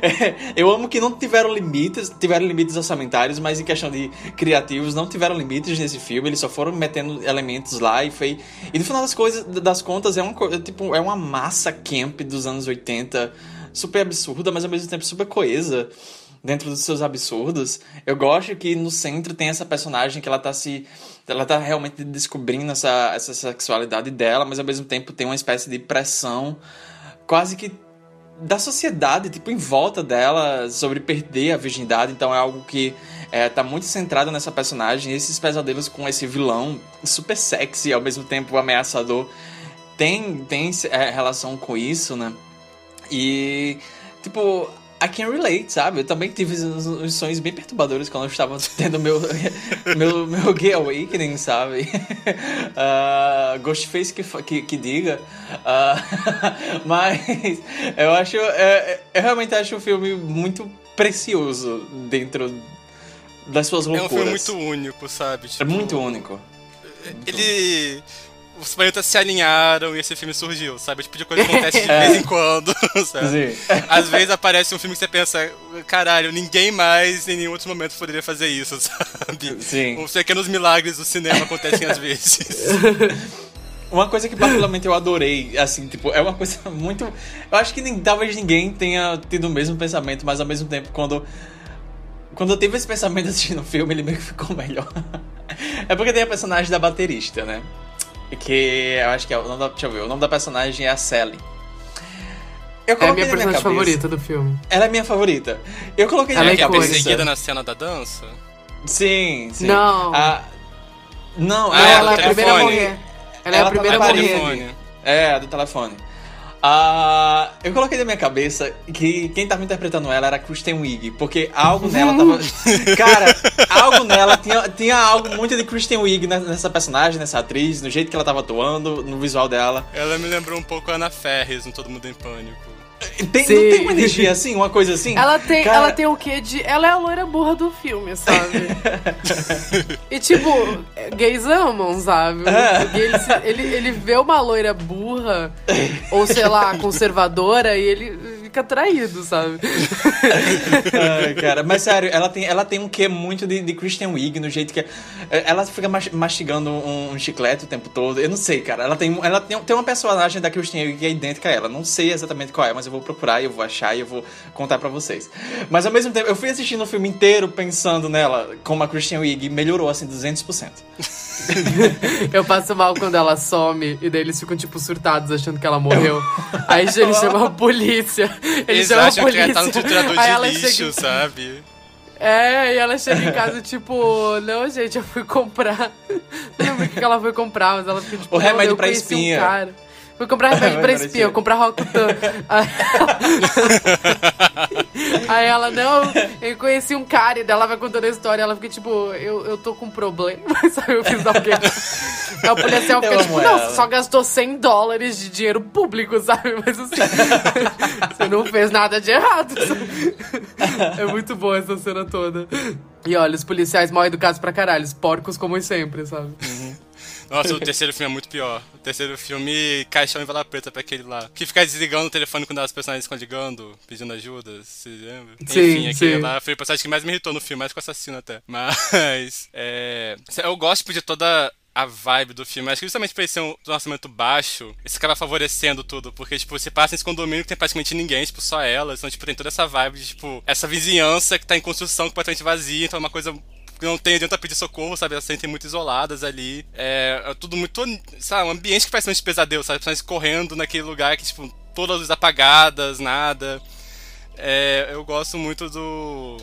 É, eu amo que não tiveram limites, tiveram limites orçamentários, mas em questão de criativos, não tiveram limites nesse filme. Eles só foram metendo elementos lá e foi. E no final das coisas, das contas, é, uma, tipo, é uma massa camp dos anos 80, super absurda, mas ao mesmo tempo super coesa dentro dos seus absurdos. Eu gosto que no centro tem essa personagem que ela tá se. Ela tá realmente descobrindo essa, essa sexualidade dela, mas ao mesmo tempo tem uma espécie de pressão quase que da sociedade, tipo, em volta dela sobre perder a virgindade. Então é algo que é, tá muito centrado nessa personagem. E esses pesadelos com esse vilão super sexy ao mesmo tempo ameaçador tem, tem é, relação com isso, né? E, tipo, I can relate, sabe? Eu também tive uns, uns sonhos bem perturbadores quando eu estava <laughs> tendo meu, meu, meu gay awakening, sabe? Uh, <laughs> Ghostface que, que, que diga. Ah, <laughs> mas eu acho. é, eu realmente acho o filme muito precioso dentro das suas É um loucuras. filme muito único, sabe? É Tipo, muito único. Ele. Os planetas se alinharam e esse filme surgiu, sabe? Tipo de coisa que acontece de vez em <laughs> quando, <laughs> sabe? Sim. Às vezes aparece um filme que você pensa, caralho, ninguém mais em nenhum outro momento poderia fazer isso, <laughs> sabe? Sim. Os pequenos milagres do cinema acontecem às vezes. Uma coisa que particularmente eu adorei, assim, tipo, é uma coisa muito. Eu acho que nem, talvez ninguém tenha tido o mesmo pensamento, mas ao mesmo tempo, quando. Quando eu tive esse pensamento assistindo o filme, ele meio que ficou melhor. é porque tem a personagem da baterista, né? Que eu acho que é o nome da. Deixa eu ver, o nome da personagem é a Sally. Eu É a coloquei minha na minha personagem cabeça. favorita do filme. Ela é minha favorita. Eu coloquei na Ela é minha que é perseguida na cena da dança? Sim, sim. Não. A- Não, Ah, Não, é, ela do é a primeira a morrer. Ela é Ela a tá primeira a na morrer. telefone. É, a do telefone. Ah, eu coloquei na minha cabeça que quem tava interpretando ela era a Kristen Wiig, porque algo nela tava. <laughs> Cara, algo nela tinha, tinha algo muito de Kristen Wiig ne- nessa personagem, nessa atriz, no jeito que ela tava atuando, no visual dela. Ela me lembrou um pouco a Ana Ferris no Todo Mundo em Pânico. Tem, Sim. não tem uma energia assim, uma coisa assim? Ela tem, Cara, ela tem o quê de. Ela é a loira burra do filme, sabe? <laughs> e tipo, gays amam, sabe? É. O gay, ele, ele, ele vê uma loira burra, ou sei lá, conservadora, e ele fica atraído, sabe? <laughs> Ai, cara, mas sério, ela tem, ela tem um quê muito de, de Christian Wiig no jeito que. Ela fica mas- mastigando um, um chiclete o tempo todo. Eu não sei, cara. Ela tem, ela tem, tem uma personagem da Christian Wiig que é idêntica a ela. Não sei exatamente qual é, mas eu vou procurar e eu vou achar e eu vou contar pra vocês. Mas ao mesmo tempo, eu fui assistindo o filme inteiro pensando nela como a Christian Wiig e melhorou assim 200%. Eu passo mal quando ela some, e daí eles ficam, tipo, surtados, achando que ela morreu. Aí eles <laughs> chamam a polícia. <laughs> Eles, Eles acham que ela tá no triturador de lixo, chega- sabe? É, e ela chega em casa, tipo, não, gente, eu fui comprar. <laughs> Não lembro o que ela foi comprar, mas ela fica tipo. O remédio eu pra espinha. Um cara. Fui comprar <laughs> remédio pra Remédio pra espinha, comprar Rocutan. <laughs> Aí, Aí ela, não, eu conheci um cara, e ela vai contando a história, ela fica tipo, eu, eu tô com um problema, <laughs> sabe? Eu fiz alguém. Aí o policial fica Eu tipo, amo não, ela. você só gastou 100 dólares de dinheiro público, sabe? Mas assim, você não fez nada de errado. sabe? É muito boa essa cena toda. E olha, os policiais mal educados pra caralho, os porcos como sempre, sabe? Nossa, o terceiro filme é muito pior. O terceiro filme, caixão em vela preta pra aquele lá. Que fica desligando o telefone quando as personagens ficam ligando, pedindo ajuda, se lembra? Sim, Enfim, aquele sim. lá foi o personagem que mais me irritou no filme, mais que o assassino até. <laughs> Mas, é... Eu gosto tipo, de toda a vibe do filme. Acho que justamente por esse um, um orçamento baixo, isso acaba favorecendo tudo. Porque, tipo, você passa nesse condomínio que tem praticamente ninguém, tipo, só elas. Então, tipo, tem toda essa vibe de, tipo, essa vizinhança que tá em construção completamente vazia. Então é uma coisa que não tem adianta pedir socorro, sabe? Elas se sentem muito isoladas ali. É, é, tudo muito. Sabe, um ambiente que parece um de pesadelo, sabe? Pessoas correndo naquele lugar que, tipo, todas as luzes apagadas, nada. É, eu gosto muito do.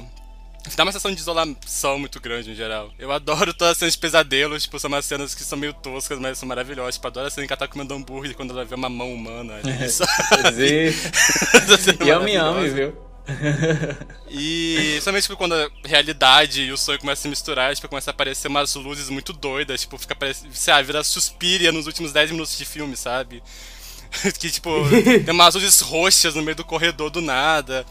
Dá uma sensação de isolação muito grande em geral. Eu adoro todas as cenas de pesadelo, tipo, são umas cenas que são meio toscas, mas são maravilhosas. Tipo, adoro a cena que ela tá comendo hambúrguer quando ela vê uma mão humana. Ali, e yummy yummy, viu? <laughs> e somente tipo, quando a realidade e o sonho começam a se misturar, tipo, começa a aparecer umas luzes muito doidas, tipo, fica parecendo, sabe, vira suspiria nos últimos 10 minutos de filme, sabe? <laughs> que, tipo, <laughs> tem umas luzes roxas no meio do corredor do nada.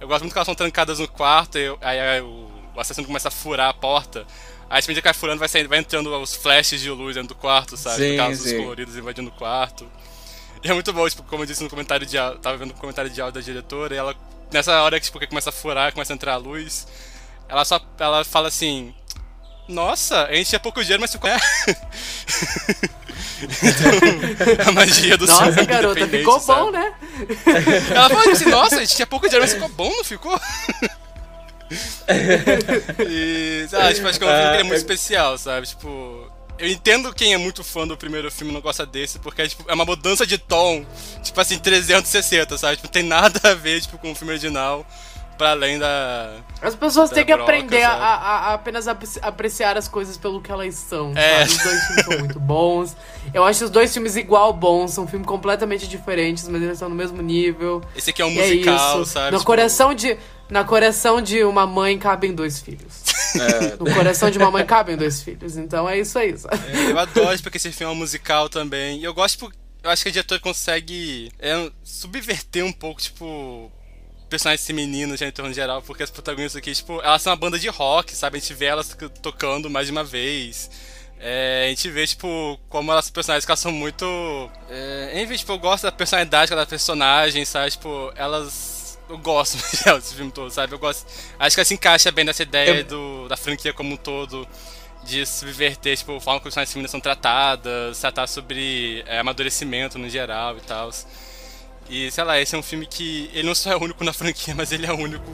Eu gosto muito que elas são trancadas no quarto, e aí, aí o, o assassino começa a furar a porta. Aí, tipo, ele vai furando, vai, saindo, vai entrando os flashes de luz dentro do quarto, sabe? Sim, Carros coloridos invadindo o quarto. E é muito bom, tipo, como eu disse no comentário de áudio, tava vendo o comentário de áudio da diretora, e ela, nessa hora que, tipo, que começa a furar, começa a entrar a luz, ela só, ela fala assim, nossa, a gente tinha pouco dinheiro, mas ficou... então, <laughs> a magia do Nossa, garota, ficou sabe? bom, né? Ela falou assim, nossa, a gente tinha pouco dinheiro, mas ficou bom, não ficou? <laughs> e, ah, tipo, acho que é um filme que é muito é, especial, sabe? Tipo, eu entendo quem é muito fã do primeiro filme não gosta desse, porque é, tipo, é uma mudança de tom, tipo assim, 360, sabe? Tipo, não tem nada a ver, tipo, com o filme original para além da. As pessoas têm que broca, aprender a, a, apenas apreciar as coisas pelo que elas são. É. Os dois filmes são muito bons. Eu acho os dois filmes igual bons, são filmes completamente diferentes, mas eles estão no mesmo nível. Esse aqui é um é musical, é sabe? No tipo... coração de. Na coração de uma mãe cabem dois filhos. É. <laughs> No coração de uma mãe cabem dois filhos. Então é isso aí. Sabe? É, eu adoro porque esse filme é um musical também. E eu gosto porque eu acho que o diretor consegue é, subverter um pouco, tipo, personagens femininos já em torno geral, porque as protagonistas aqui, tipo, elas são uma banda de rock, sabe? A gente vê elas tocando mais de uma vez. É, a gente vê, tipo, como elas personagens que elas são muito. É, enfim, tipo, eu gosto da personalidade da personagem, sabe? Tipo, elas. Eu gosto <laughs> desse filme todo, sabe? Eu gosto. Acho que ela se encaixa bem nessa ideia eu... do, da franquia como um todo. De subverter, tipo, a forma que os personagens femininas são tratadas, tratar sobre é, amadurecimento no geral e tal. E sei lá, esse é um filme que ele não só é único na franquia, mas ele é único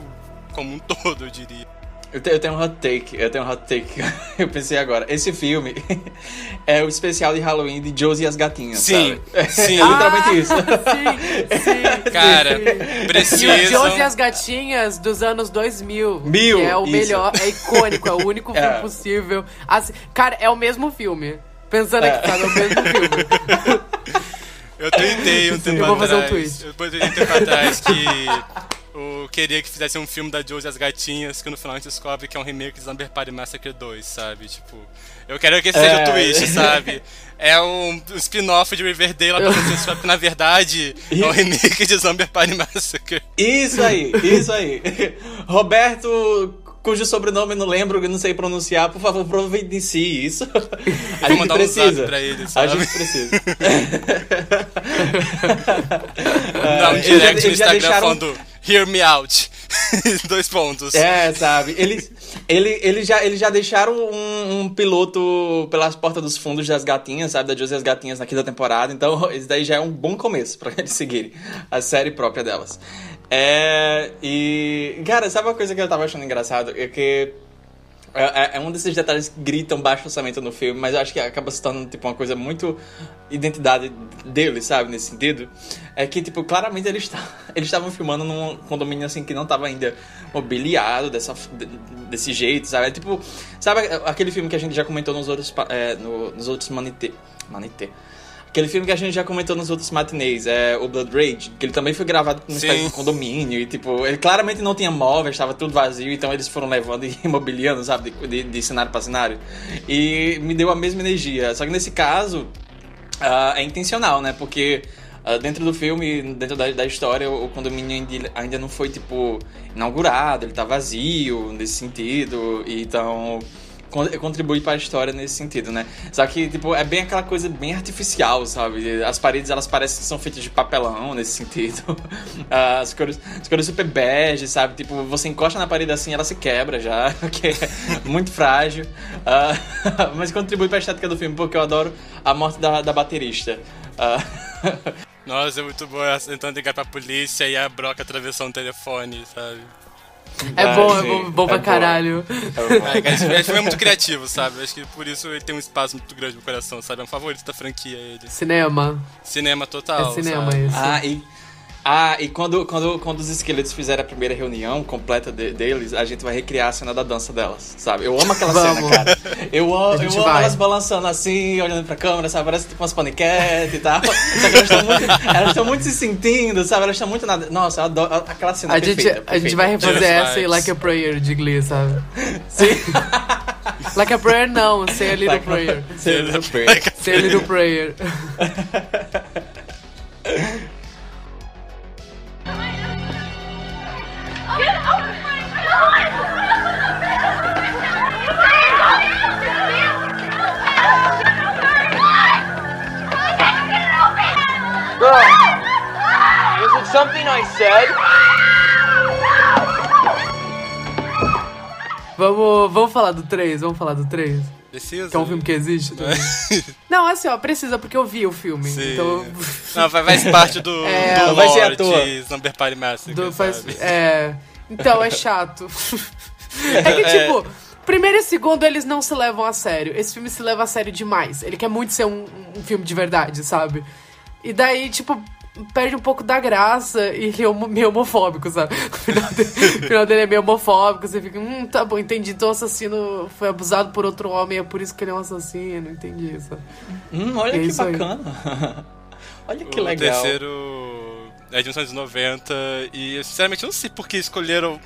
como um todo, eu diria. Eu tenho, eu tenho um hot take, eu tenho um hot take. <laughs> eu pensei agora, esse filme <laughs> é o especial de Halloween de Josie e as Gatinhas, sim, sabe? Sim, <laughs> é literalmente ah, isso. Sim, sim. Cara, precisa. E o Josie e as Gatinhas dos anos 2000. Mil, que é o isso. melhor, é icônico, é o único é. filme possível. Assim, cara, é o mesmo filme. Pensando é. aqui, tá, é o mesmo filme. Eu tentei um tempo eu vou atrás. Fazer um tweet. Eu tentei um tempo atrás que eu queria que fizesse um filme da Josie e as Gatinhas, que no final a gente descobre que é um remake de Slumber Party Massacre 2, sabe? Tipo, eu quero que esse seja é. o twist, <laughs> sabe? É um, um spin-off de Riverdale você que na verdade é um remake de Slumber Party Massacre. Isso aí, isso aí. Roberto cujo sobrenome não lembro, não sei pronunciar, por favor, providencie isso. A gente mandar precisa. Um pra ele, sabe? A gente precisa. <laughs> Dá um <laughs> direct no Instagram deixaram... falando Hear me out. <laughs> Dois pontos. É, sabe? Eles, ele, ele já, eles já deixaram um, um, piloto pelas portas dos fundos das gatinhas, sabe? Da Josie e as Gatinhas na quinta temporada. Então, <laughs> isso daí já é um bom começo pra <laughs> eles seguirem a série própria delas. É. E. Cara, sabe uma coisa que eu tava achando engraçado? É que. É, é, é um desses detalhes que gritam baixo orçamento no filme, mas eu acho que acaba se tornando tipo, uma coisa muito identidade dele, sabe? Nesse sentido. É que, tipo, claramente <laughs> eles estavam filmando num condomínio assim que não tava ainda mobiliado dessa, desse jeito, sabe? É, tipo, sabe aquele filme que a gente já comentou nos outros, é, no, nos outros Manité. Manité Aquele filme que a gente já comentou nos outros matinês, é o Blood Rage, que ele também foi gravado num espécie de condomínio. E, tipo, ele claramente não tinha móveis, estava tudo vazio, então eles foram levando <laughs> e imobiliando, sabe, de, de, de cenário para cenário. E me deu a mesma energia. Só que nesse caso, uh, é intencional, né? Porque uh, dentro do filme, dentro da, da história, o, o condomínio ainda não foi, tipo, inaugurado, ele tá vazio nesse sentido. Então con- contribui para a história nesse sentido, né? Só que, tipo, é bem aquela coisa bem artificial, sabe? As paredes, elas parecem que são feitas de papelão nesse sentido. <laughs> Ah, as, cores, as cores super bege, sabe? Tipo, você encosta na parede assim, ela se quebra já, <laughs> que é muito frágil. Ah, <laughs> mas contribui para a estética do filme, porque eu adoro a morte da, da baterista. Ah, Nossa, é muito bom tentando ligar pra polícia e a broca atravessando o telefone, sabe? É Ah, bom, é bom, bom pra é bom. caralho. é bom. <laughs> É, esse filme é muito criativo, sabe? Acho que por isso ele tem um espaço muito grande no coração, sabe? É um favorito da franquia ele. Cinema. Cinema total. é cinema sabe? isso. Ah, e, ah, e quando, quando, quando os esqueletos fizerem a primeira reunião completa de- deles, a gente vai recriar a cena da dança delas, sabe? Eu amo aquela cena, Vamos. cara. Eu amo, eu amo vai. elas balançando assim, olhando pra câmera, sabe? Parece tipo umas paniquetes e tal. Só que elas estão muito, elas estão muito se sentindo, sabe? Elas estão muito nada. Nossa, eu adoro aquela cena A gente, perfeita, a gente perfeita. vai refazer essa e. Like a Prayer de Glee, sabe? Sim. <laughs> Like a Prayer não, Say a Little Like- Prayer. Say a little prayer. Say a Little Prayer. <laughs> Was it something I said? Vamos, vamos falar do 3, vamos falar do 3. Precisa? Que é um filme que existe também. <laughs> Não, assim, ó, precisa, porque eu vi o filme. Sim. Então. <laughs> Não, vai- faz parte do, <laughs> É, do vai ser toa. de Slumber Party Massacre, do- faz- é. Então, é chato. É que, tipo, primeiro e segundo eles não se levam a sério. Esse filme se leva a sério demais. Ele quer muito ser um, um filme de verdade, sabe? E daí, tipo, perde um pouco da graça e ele é meio homofóbico, sabe? <laughs> O final, dele, o final dele é meio homofóbico, você fica, hum, tá bom, entendi. Então o assassino foi abusado por outro homem, é por isso que ele é um assassino, entendi isso. Hum, olha É que bacana. <laughs> olha que o legal. terceiro é de 1990 e eu sinceramente não sei por que escolheram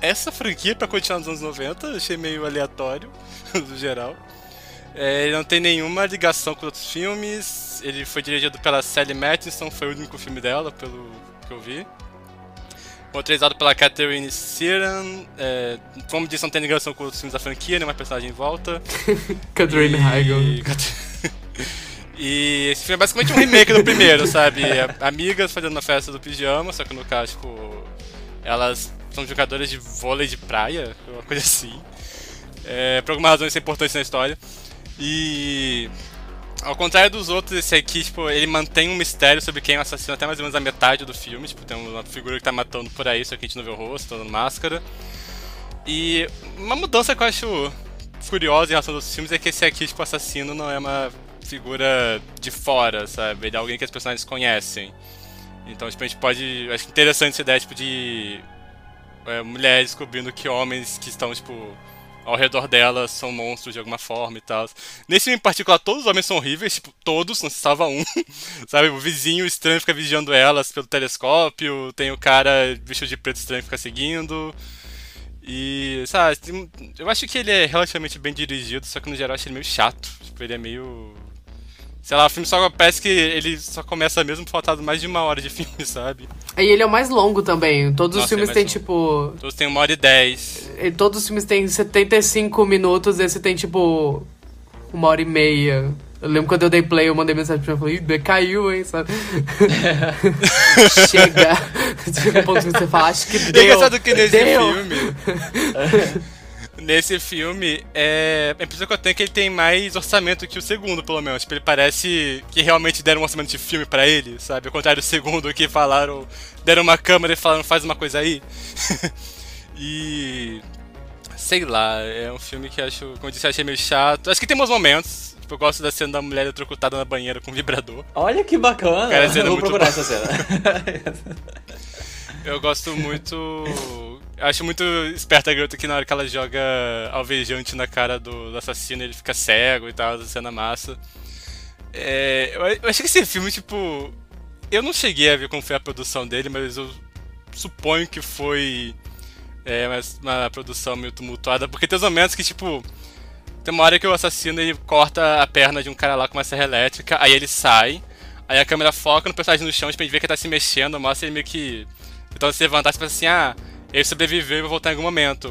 essa franquia pra continuar nos anos 90, eu achei meio aleatório, <laughs> no geral. É, ele não tem nenhuma ligação com outros filmes, ele foi dirigido pela Sally Matheson, foi o único filme dela, pelo que eu vi. Roteirizado pela Catherine Searan, é, como disse, não tem ligação com outros filmes da franquia, nenhuma personagem em volta. <laughs> Catherine Heigl. <laughs> E esse filme é basicamente um remake do primeiro, sabe? <laughs> É Amigas fazendo uma festa do pijama, só que no caso, tipo, elas são jogadoras de vôlei de praia, uma coisa assim. É, por alguma razão isso é importante na história. E ao contrário dos outros, esse aqui, tipo, ele mantém um mistério sobre quem é o assassino até mais ou menos a metade do filme. Tipo, tem uma figura que tá matando por aí, só que a gente não vê o rosto, tá usando máscara. E uma mudança que eu acho curiosa em relação aos outros filmes é que esse aqui, tipo, assassino não é uma figura de fora, sabe? Ele é alguém que as personagens conhecem. Então, tipo, a gente pode. Acho interessante essa ideia, tipo, de é, mulheres descobrindo que homens que estão, tipo, ao redor delas são monstros de alguma forma e tal. Nesse filme em particular, todos os homens são horríveis, tipo, todos, não se salva um. <laughs> Sabe, o vizinho estranho fica vigiando elas pelo telescópio, tem o cara vestido de preto estranho que fica seguindo. E, sabe, eu acho que ele é relativamente bem dirigido, só que no geral eu acho ele meio chato. Tipo, ele é meio. Sei lá, o filme só parece que ele só começa mesmo faltado mais de uma hora de filme, <laughs> sabe? E ele é o mais longo também. Todos os Nossa, filmes é têm, tipo. Todos têm uma hora e dez. e Todos os filmes têm 75 minutos, esse tem, tipo. Uma hora e meia. Eu lembro quando eu dei play, eu mandei mensagem pra ele e falei, "Ih, caiu, hein, sabe? <laughs> Chega. <laughs> Chega um ponto que você fala, acho que E é deu. engraçado que nesse deu. filme. Nesse filme, é, a impressão que eu tenho é que ele tem mais orçamento que o segundo, pelo menos. Tipo, ele parece que realmente deram um orçamento de filme pra ele, sabe? Ao contrário do segundo, que falaram. Deram uma câmera e falaram, faz uma coisa aí. <laughs> e. Sei lá, é um filme que acho, como eu disse, eu achei meio chato. Acho que tem bons momentos. Tipo, eu gosto da cena da mulher eletrocutada na banheira com vibrador. Olha que bacana. Cara, cena é Eu vou procurar boa. essa cena. <laughs> Eu gosto muito. Eu Acho muito esperta a garota que na hora que ela joga alvejante na cara do, do assassino ele fica cego e tal, cena massa. É, eu, eu acho que esse filme, tipo. Eu não cheguei a ver como foi a produção dele, mas eu suponho que foi é, uma, uma produção meio tumultuada, porque tem os momentos que, tipo. Tem uma hora que o assassino ele corta a perna de um cara lá com uma serra elétrica, aí ele sai, aí a câmera foca no personagem no chão, tipo, a gente vê que ele tá se mexendo, mostra ele meio que tentando se levantar e pensa assim, ah, ele sobreviveu e vai voltar em algum momento.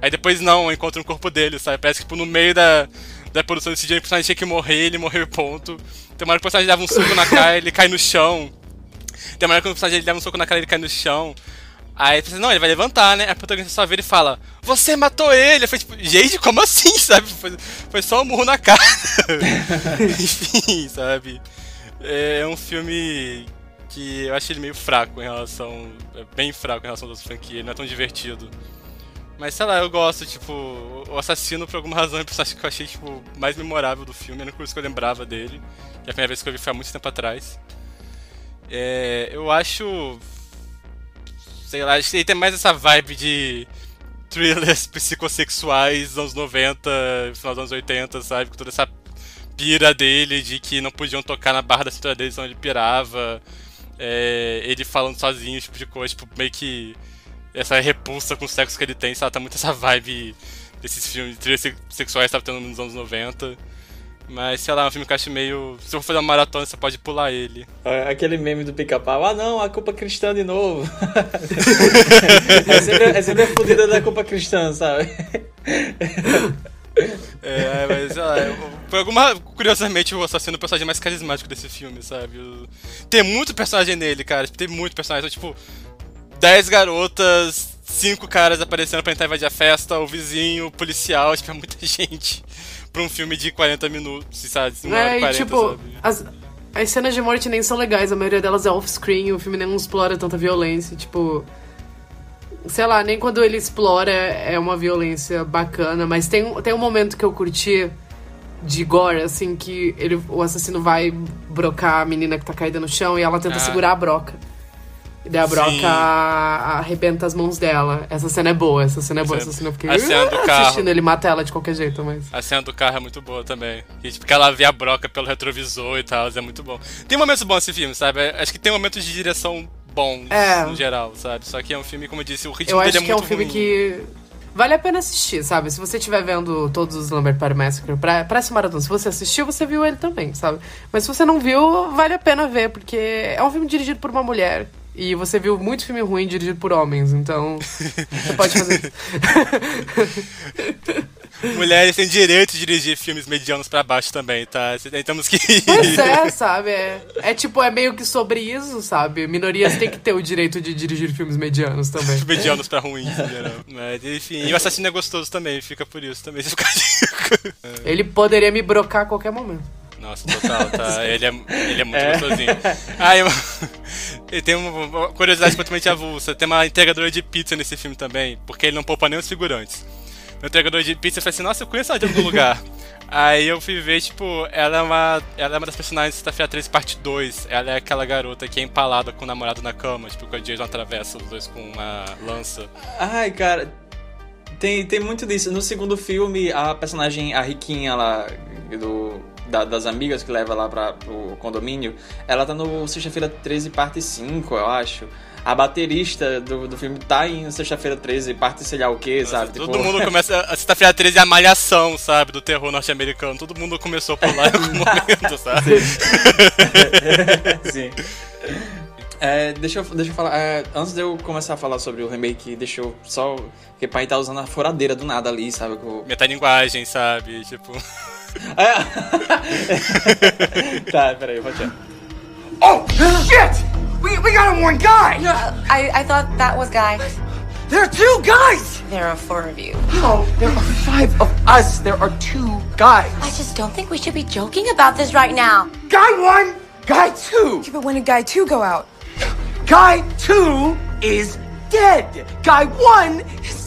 Aí depois não, encontra o corpo dele, sabe? Parece que tipo, no meio da, da produção desse dia o personagem tinha que morrer, ele morreu ponto. Tem uma hora que o personagem dava um soco na cara, ele cai no chão. Tem uma hora que o personagem dava um soco na cara, ele cai no chão. Aí você não, ele vai levantar, né? A protagonista só vira e fala: Você matou ele! Eu falei, tipo, gente, como assim, <laughs> sabe? Foi, foi só um murro na cara. <laughs> Enfim, sabe? É um filme que eu acho ele meio fraco em relação. É bem fraco em relação às franquias, ele não é tão divertido. Mas sei lá, eu gosto, tipo, o assassino por alguma <laughs> razão é o personagem que eu achei, tipo, mais memorável do filme, era a coisa que eu lembrava dele. Que a primeira vez que eu vi foi há muito tempo atrás. É, eu acho. Sei lá, acho que ele tem mais essa vibe de thrillers <laughs> psicossexuais dos anos 90, final dos anos 80, sabe? Com toda essa pira dele de que não podiam tocar na barra da cintura dele, senão ele pirava. É, ele falando sozinho, tipo de coisa, tipo, meio que essa repulsa com o sexo que ele tem, sabe? Tá muito essa vibe desses filmes de sexuais que tava tendo nos anos 90. Mas, sei lá, é um filme que eu acho meio. Se eu for fazer uma maratona, você pode pular ele. É, Aquele meme do pica-pau, ah não, a culpa cristã de novo. <laughs> é, sempre, é sempre a fodida da culpa cristã, sabe? <laughs> <laughs> É, mas por alguma. Curiosamente, o assassino é o personagem mais carismático desse filme, sabe? Tem muito personagem nele, cara. Tem muito personagem. Tipo, 10 garotas, 5 caras aparecendo pra tentar invadir a festa, o vizinho, o policial, <laughs> tipo, é muita gente. Pra um filme de 40 minutos, sabe? Uma É, e e 40, tipo, as, as cenas de morte nem são legais, a maioria delas é off-screen, o filme nem explora tanta violência, tipo. Sei lá, nem quando ele explora é uma violência bacana, mas tem, um- tem um momento que eu curti de gore, assim, que ele, o assassino vai brocar a menina que tá caída no chão e ela tenta Ah. segurar a broca. E daí a Sim. broca arrebenta as mãos dela. Essa cena é boa, essa cena é boa, Essa- essa cena eu fiquei a cena do "Ah", carro. assistindo ele mata ela de qualquer jeito, mas. A cena do carro é muito boa também. E, tipo, que ela vê a broca pelo retrovisor e tal, é muito bom. Tem momentos bons nesse filme, sabe? Acho que tem momentos de direção bons É. no geral, sabe? Só que é um filme, como eu disse, o ritmo Eu dele acho é que é um muito filme ruim. que vale a pena assistir, sabe? Se você estiver vendo todos os Lambert Party Massacre pra, pra esse maratona, se você assistiu, você viu ele também, sabe? Mas se você não viu, vale a pena ver, porque é um filme dirigido por uma mulher. E você viu muito filme ruim dirigido por homens, então <laughs> você pode fazer isso. <laughs> Mulheres têm direito de dirigir filmes medianos pra baixo também, tá? Temos que. <laughs> Pois <laughs> é, sabe? É, é tipo, é meio que sobre isso, sabe? Minorias têm que ter o direito de dirigir filmes medianos também. <laughs> medianos pra ruins, em geral. Mas, enfim, e o assassino é gostoso também, fica por isso também. Ele poderia me brocar a qualquer momento. Nossa, total, tá? Ele é, ele é muito gostosinho. Ah, eu, tem uma, uma curiosidade completamente avulsa. Tem uma entregadora de pizza nesse filme também, porque ele não poupa nem os figurantes. O entregador de pizza eu falei assim, nossa, eu conheço ela de algum lugar. <laughs> Aí eu fui ver, tipo, ela é uma, ela é uma das personagens de Sexta-feira 13, parte 2. Ela é aquela garota que é empalada com o namorado na cama, tipo, que o Jason atravessa os dois com uma lança. Ai, cara, tem, tem muito disso. No segundo filme, a personagem, a riquinha lá, do, da- das amigas que leva lá pra, pro condomínio, ela tá no Sexta-feira 13, parte 5, eu acho. A baterista do, do filme tá em Sexta-feira 13, parte sei lá o que, sabe? Todo Tipo, mundo <laughs> começa. A sexta-feira 13 é a malhação, sabe? Do terror norte-americano. Todo mundo começou por lá em algum <laughs> momento, sabe? <laughs> Sim. É, deixa, eu, deixa eu falar. é, antes de eu começar a falar sobre o remake, deixa eu só. Porque pai tá usando a furadeira do nada ali, sabe? Com- Metalinguagem, sabe? Tipo. <laughs> É. tá, peraí, pode ir. Oh, shit! We, we got him one guy! I, I thought that was Guy. There are two guys! There are four of you. No, there are five of us. There are two guys. I just don't think we should be joking about this right now. Guy one, guy two. But when did Guy 2 go out? Guy two is dead. Guy one is,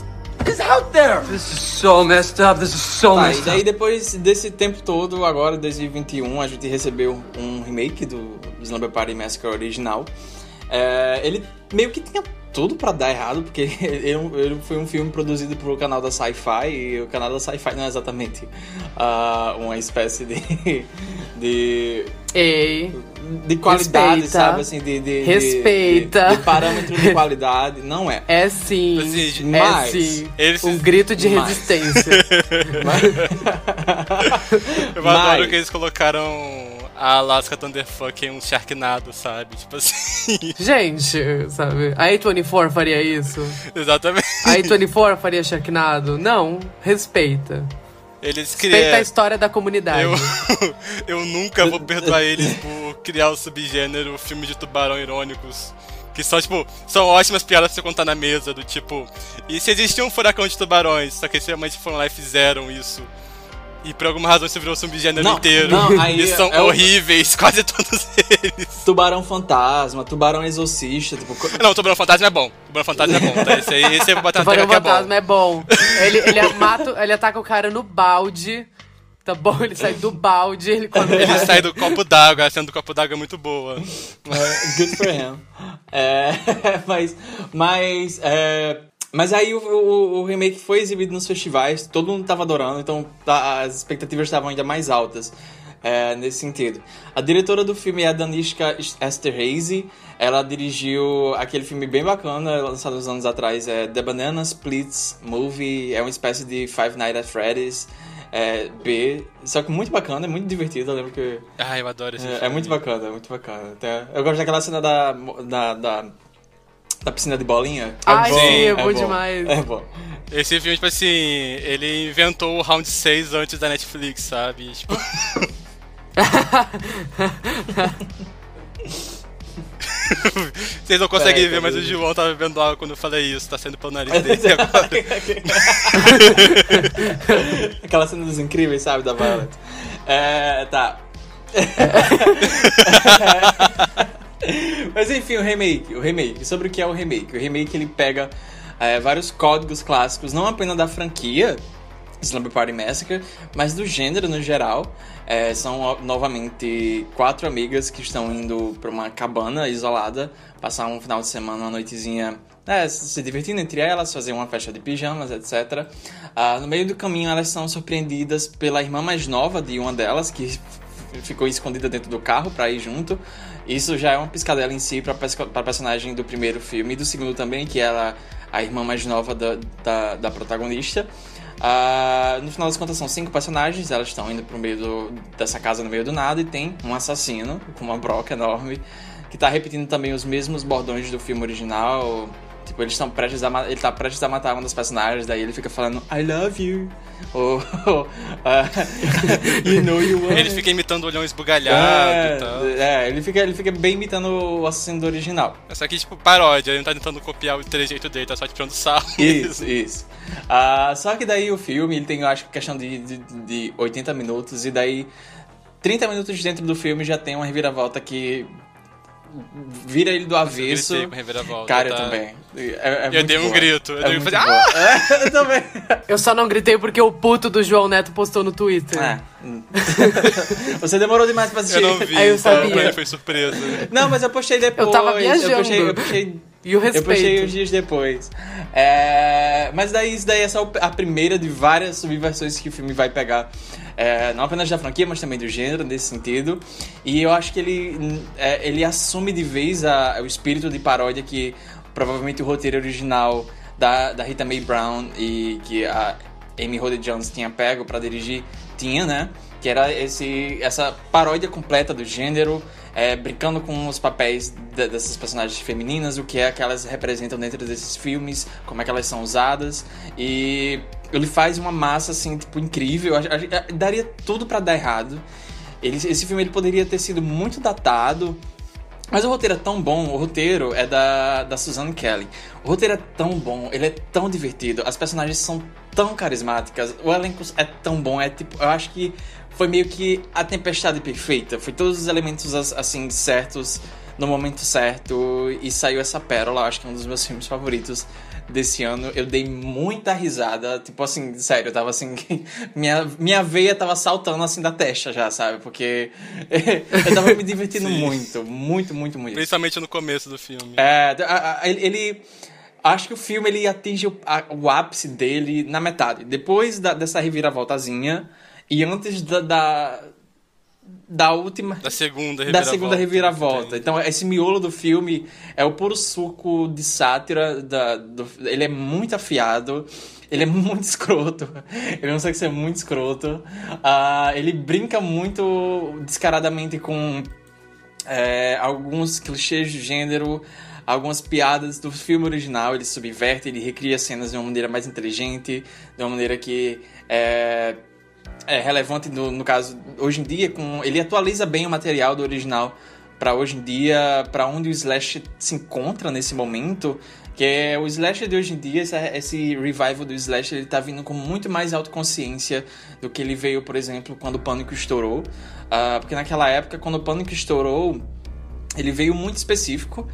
is out there. This is so messed up. This is so Tá, e daí depois desse tempo todo, agora 2021, a gente recebeu um remake do Slumber Party Massacre original. É, ele meio que tinha tudo pra dar errado, porque <laughs> ele, ele foi um filme produzido pro canal da Sci-Fi, e o canal da Sci-Fi não é exatamente ah, uma espécie de... <laughs> de Ei. de qualidade, Respeita. sabe? Assim, de, de, de- Respeita. De, de parâmetro de qualidade. Não é. É sim. Assim, é mas sim. eles- Um grito de mas- resistência. <laughs> Eu adoro Mas- que eles colocaram a Alaska Thunderfuck em um Sharknado, sabe? Tipo assim. <laughs> Gente, sabe? A A24 faria isso? Exatamente. A A24 faria Sharknado? Não, respeita. Eles Respeita a criam. história da comunidade. Eu, <laughs> eu nunca vou perdoar eles por criar o subgênero filme de tubarão irônicos. Que são, tipo, são ótimas piadas pra você contar na mesa, do tipo. E se existia um furacão de tubarões, só que eles realmente foram lá e fizeram isso. E por alguma razão você virou um subgênero Não, inteiro. não, aí e são é o- horríveis, <laughs> quase todos eles. Tubarão fantasma, tubarão exorcista, tipo. Não, o Tubarão Fantasma é bom. O Tubarão Fantasma é bom, tá? Esse aí, esse vou bater na Tubarão é bom. Fantasma é bom. Ele, ele, <laughs> mata, ele ataca o cara no balde. Tá bom? Ele sai do balde, ele come. Ele sai do copo d'água, a cena do copo d'água é muito boa. É, good for him. É, <laughs> mas, mas, é, mas aí o, o- o remake foi exibido nos festivais, todo mundo tava adorando, então tá- as expectativas estavam ainda mais altas é, nesse sentido. A diretora do filme é a Danishka Esterhazy, ela dirigiu aquele filme bem bacana, lançado uns anos atrás, é The Banana Splits Movie, é uma espécie de Five Nights at Freddy's. É, B, só que muito bacana, é muito divertido. Eu lembro que Ai, eu adoro esse é, filme. é muito bacana, é muito bacana. Até- eu gosto daquela cena da, da, da, da piscina de bolinha. Ai, bom, sim, é, é bom, bom. demais. É bom. Esse filme, tipo assim, ele inventou o Round 6 antes da Netflix, sabe? Tipo... <laughs> Vocês não conseguem Peraí, ver, mas o. João tava bebendo água quando eu falei isso, tá saindo pelo nariz <laughs> dele agora. <laughs> Aquela cena dos incríveis, sabe, da Violet. É, tá. <laughs> Mas enfim, o remake, o remake. Sobre o que é o remake? O remake ele pega é, vários códigos clássicos, não apenas da franquia Slumber Party Massacre, mas do gênero no geral. É, são novamente quatro amigas que estão indo para uma cabana isolada, passar um final de semana, uma noitezinha é, se divertindo entre elas, fazer uma festa de pijamas, etc. Ah, no meio do caminho, elas são surpreendidas pela irmã mais nova de uma delas, que ficou escondida dentro do carro para ir junto. Isso já é uma piscadela em si para a personagem do primeiro filme e do segundo também, que era a irmã mais nova da, da, da protagonista. Ah, no final das contas, são cinco personagens, elas estão indo pro meio do- dessa casa no meio do nada e tem um assassino com uma broca enorme que tá repetindo também os mesmos bordões do filme original. Tipo, eles estão prestes a ele tá prestes a matar uma das personagens, daí ele fica falando I love you. <laughs> Ou, ah, <laughs> you know you want. Ele fica imitando o olhão esbugalhado e tal. É, é, ele fica, ele fica bem imitando o assassino do original. Só que, tipo, paródia, ele não tá tentando copiar o trejeito dele, tá só tirando sarro. <laughs> Isso, isso. Ah, só que daí o filme, ele tem, eu acho, questão de, de, de 80 minutos, e daí 30 minutos dentro do filme já tem uma reviravolta que vira ele do avesso. gritei com reviravolta, Cara, eu tá? também. É, é Eu dei um boa. grito, eu É dei um- fazer, boa. É, eu também. <laughs> Eu só não gritei porque o puto do João Neto postou no Twitter. É. <laughs> Você demorou demais pra assistir. Eu não vi, Aí eu então sabia. pra mim foi surpresa. Não, mas eu postei depois. Eu tava viajando. Eu postei, eu postei E o Eu postei respeito. uns dias depois. É, Mas daí isso daí é só a primeira de várias subversões que o filme vai pegar. É, não apenas da franquia, mas também do gênero, nesse sentido. E eu acho que ele, é, ele assume de vez a- o espírito de paródia que provavelmente o roteiro original da, da Rita Mae Brown e que a Amy Holly Jones tinha pego pra dirigir tinha, né? Que era esse, essa paródia completa do gênero, é, brincando com os papéis de- dessas personagens femininas, o que é que elas representam dentro desses filmes, como é que elas são usadas. E ele faz uma massa, assim, tipo, incrível. Daria tudo pra dar errado. Ele, esse filme ele poderia ter sido muito datado, mas o roteiro é tão bom, o roteiro é da, da Suzanne Kelly. O roteiro é tão bom, ele é tão divertido, as personagens são tão carismáticas, o elenco é tão bom, é tipo, eu acho que foi meio que a tempestade perfeita, foi todos os elementos as- assim certos no momento certo e saiu essa pérola, acho que é um dos meus filmes favoritos desse ano. Eu dei muita risada, tipo assim, sério, eu tava assim, <laughs> minha, minha veia tava saltando assim da testa já, sabe? Porque <laughs> eu tava me divertindo <laughs> muito, muito, muito, muito. Principalmente no começo do filme. É, a- a- ele, ele- acho que o filme ele atinge o, a- o ápice dele na metade. Depois da- dessa reviravoltazinha e antes da, da, da última. Da segunda Da reviravolta. segunda reviravolta. Então, esse miolo do filme é o puro suco de sátira. Da, do, ele é muito afiado. Ele é <laughs> muito escroto. Ele consegue ser muito escroto. Ah, ele brinca muito descaradamente com é, alguns clichês de gênero, algumas piadas do filme original. Ele subverte, ele recria cenas de uma maneira mais inteligente, de uma maneira que é, é relevante no, no caso hoje em dia. Com, ele atualiza bem o material do original para hoje em dia, para onde o slash se encontra nesse momento. Que é o slasher de hoje em dia, esse, esse revival do slasher, ele tá vindo com muito mais autoconsciência do que ele veio, por exemplo, quando o Pânico estourou. Ah, porque naquela época, quando o Pânico estourou, ele veio muito específico.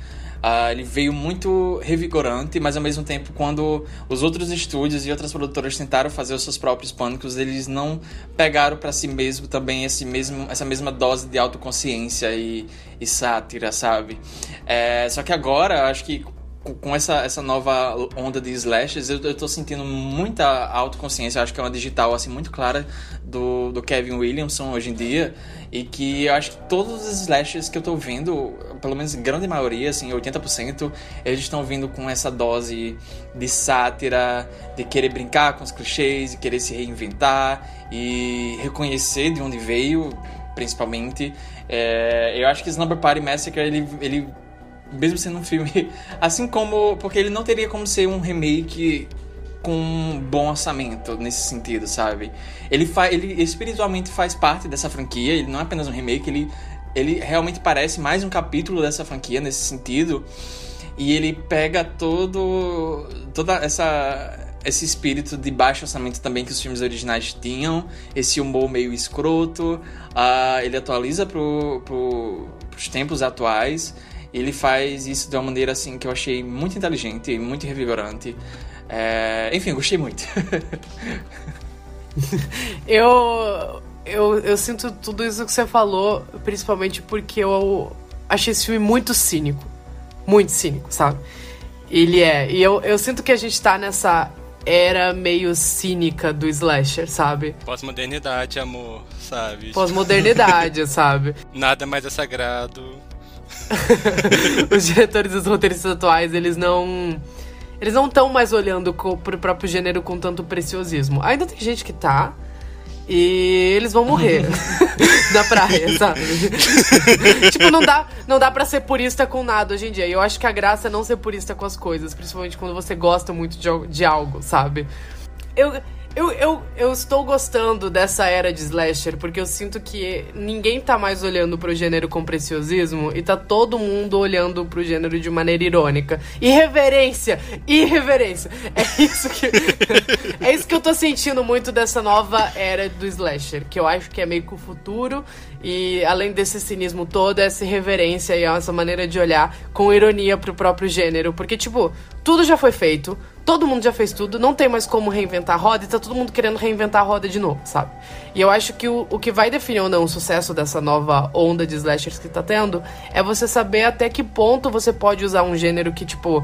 Ah, ele veio muito revigorante, mas ao mesmo tempo, quando os outros estúdios e outras produtoras tentaram fazer os seus próprios pânicos, eles não pegaram para si mesmo também esse mesmo, essa mesma dose de autoconsciência e, e sátira, sabe? É, só que agora, acho que com- essa, essa nova onda de slashes, eu, eu tô sentindo muita autoconsciência. Acho que é uma digital assim muito clara do, do Kevin Williamson hoje em dia. E que eu acho que todos os slashes que eu tô vendo, pelo menos grande maioria, assim, 80%, eles estão vindo com essa dose de sátira, de querer brincar com os clichês, de querer se reinventar e reconhecer de onde veio, principalmente. É, eu acho que Slumber Party Massacre, ele, ele mesmo sendo um filme, <laughs> assim como. Porque ele não teria como ser um remake com um bom orçamento nesse sentido, sabe? Ele, fa ele espiritualmente faz parte dessa franquia, ele não é apenas um remake, ele, ele realmente parece mais um capítulo dessa franquia nesse sentido. E ele pega todo. toda essa. Esse espírito de baixo orçamento também que os filmes originais tinham, esse humor meio escroto, ah, ele atualiza pro, pro, pros tempos atuais. Ele faz isso de uma maneira assim que eu achei muito inteligente, muito revigorante. É, enfim, gostei muito. <laughs> Eu, eu, eu sinto tudo isso que você falou, principalmente porque eu achei esse filme muito cínico. Muito cínico, sabe? Ele é. E eu, eu sinto que a gente tá nessa era meio cínica do slasher, sabe? Pós-modernidade, amor, sabe? Pós-modernidade, <laughs> sabe? Nada mais é sagrado. <laughs> Os diretores dos roteiristas atuais, eles não. Eles não estão mais olhando co- pro próprio gênero com tanto preciosismo. Ainda tem gente que tá. E eles vão morrer <laughs> na praia, sabe? <laughs> tipo, não dá, não dá pra ser purista com nada hoje em dia. E eu acho que a graça é não ser purista com as coisas, principalmente quando você gosta muito de, de algo, sabe? Eu, eu, eu, eu estou gostando dessa era de slasher, porque eu sinto que ninguém tá mais olhando pro gênero com preciosismo e tá todo mundo olhando pro gênero de maneira irônica. Irreverência! Irreverência! É <laughs> isso que. é isso que eu tô sentindo muito dessa nova era do slasher, que eu acho que é meio que o futuro. E além desse cinismo todo, essa irreverência e essa maneira de olhar com ironia pro próprio gênero. Porque, tipo, tudo já foi feito, todo mundo já fez tudo, não tem mais como reinventar a roda e tá todo mundo querendo reinventar a roda de novo, sabe? E eu acho que o, o que vai definir ou não o sucesso dessa nova onda de slashers que tá tendo é você saber até que ponto você pode usar um gênero que, tipo,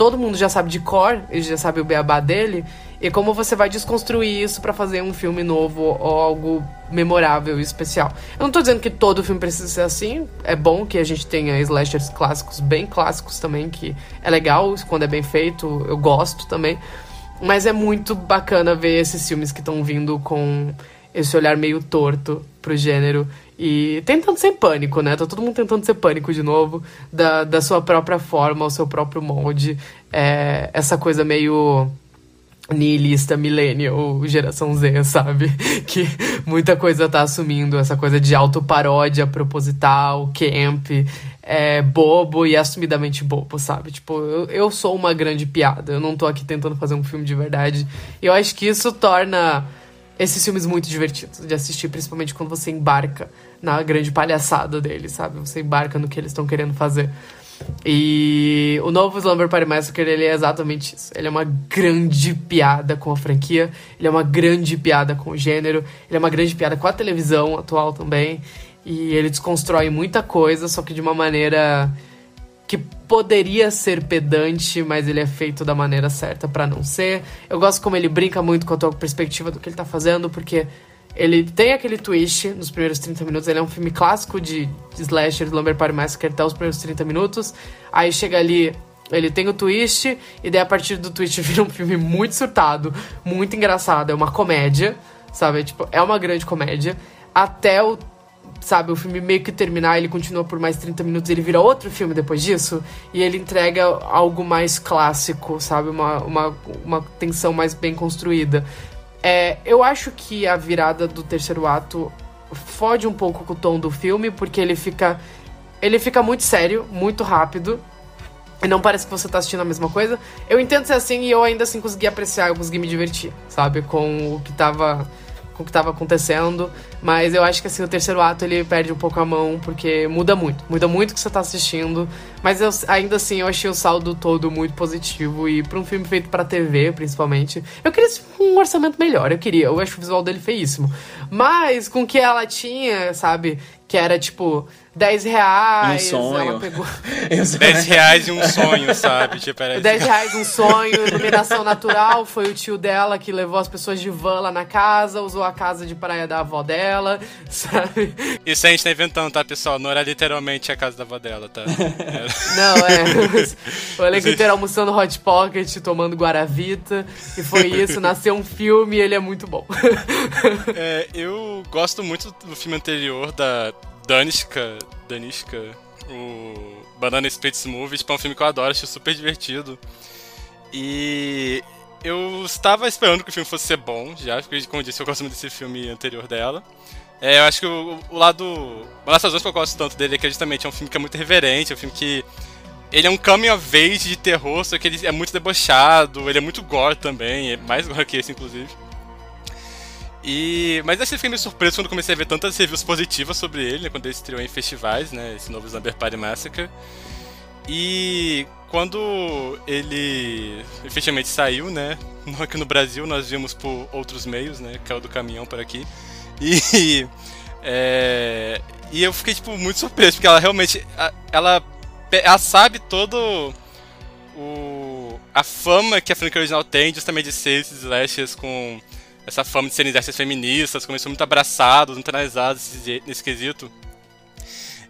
todo mundo já sabe de cor, e já sabe o beabá dele, e como você vai desconstruir isso pra fazer um filme novo ou algo memorável e especial. Eu não tô dizendo que todo filme precisa ser assim, é bom que a gente tenha slashers clássicos, bem clássicos também, que é legal quando é bem feito, eu gosto também. Mas é muito bacana ver esses filmes que estão vindo com esse olhar meio torto pro gênero e tentando ser pânico, né? Tá todo mundo tentando ser pânico de novo, da, da sua própria forma, o seu próprio molde. É, essa coisa meio nihilista, millennial, geração Z, sabe? <laughs> Que muita coisa tá assumindo, essa coisa de autoparódia proposital, camp, é, bobo e assumidamente bobo, sabe? Tipo, eu, eu sou uma grande piada, eu não tô aqui tentando fazer um filme de verdade. Eu acho que isso torna esses filmes muito divertidos de assistir, principalmente quando você embarca na grande palhaçada deles, sabe? Você embarca no que eles estão querendo fazer. E o novo Slumber Party Massacre, ele é exatamente isso. Ele é uma grande piada com a franquia, ele é uma grande piada com o gênero, ele é uma grande piada com a televisão atual também. E ele desconstrói muita coisa, só que de uma maneira que poderia ser pedante, mas ele é feito da maneira certa pra não ser. Eu gosto como ele brinca muito com a tua perspectiva do que ele tá fazendo, porque Ele tem aquele twist nos primeiros 30 minutos. Ele é um filme clássico de, de slasher, Lumber Party Massacre, até os primeiros 30 minutos. Aí chega ali, ele tem o twist, e daí a partir do twist <laughs> vira um filme muito surtado, muito engraçado. É uma comédia, sabe? Tipo, é uma grande comédia. Até o sabe, o filme meio que terminar, ele continua por mais 30 minutos, ele vira outro filme depois disso, e ele entrega algo mais clássico, sabe, uma, uma, uma tensão mais bem construída. É, eu acho que a virada do terceiro ato fode um pouco com o tom do filme, porque ele fica. Ele fica muito sério, muito rápido. E não parece que você tá assistindo a mesma coisa. Eu entendo ser assim e eu ainda assim consegui apreciar, eu consegui me divertir, sabe? Com o que tava com o que estava acontecendo. Mas eu acho que assim, o terceiro ato ele perde um pouco a mão, porque muda muito. Muda muito o que você está assistindo. Mas eu, ainda assim, eu achei o saldo todo muito positivo. E para um filme feito para TV, principalmente, eu queria um orçamento melhor. Eu queria. Eu acho o visual dele feíssimo. Mas com o que ela tinha, sabe? Que era tipo 10 reais. Um sonho. Ela pegou. <laughs> 10 reais e um sonho, sabe? Tipo, era 10 reais um sonho, iluminação natural. Foi o tio dela que levou as pessoas de van lá na casa, usou a casa de praia da avó dela, <laughs> sabe? Isso a gente tá inventando, tá, pessoal? Não era literalmente a casa da avó dela, tá? <laughs> Não, é. O elenco inteiro almoçando Hot Pocket, tomando Guaravita. E foi isso, nasceu um filme e ele é muito bom. É, eu gosto muito do filme anterior da Danishka, Danishka, o Banana Splits Movies, tipo, é um filme que eu adoro, acho super divertido. E eu estava esperando que o filme fosse ser bom, já, porque, como eu disse, eu gosto muito desse filme anterior dela. É, eu acho que o, o lado. Uma das razões que eu gosto tanto dele é que justamente é um filme que é muito reverente, é um filme que. Ele é um coming of age de terror, só que ele é muito debochado, ele é muito gore também, é mais gore que esse, inclusive. E, mas assim, fiquei meio surpreso quando comecei a ver tantas reviews positivas sobre ele, né, quando ele estreou em festivais, né, esse novo Slumber Party Massacre. E quando ele efetivamente saiu, né, <laughs> aqui no Brasil nós vimos por outros meios, né, o do caminhão por aqui. E, <laughs> é, e eu fiquei, tipo, muito surpreso, porque ela realmente, ela, ela sabe todo o, a fama que a franquia original tem justamente de ser esses slashes com essa fama de serem exércitos feministas, começou muito abraçados, muito analisados nesse quesito.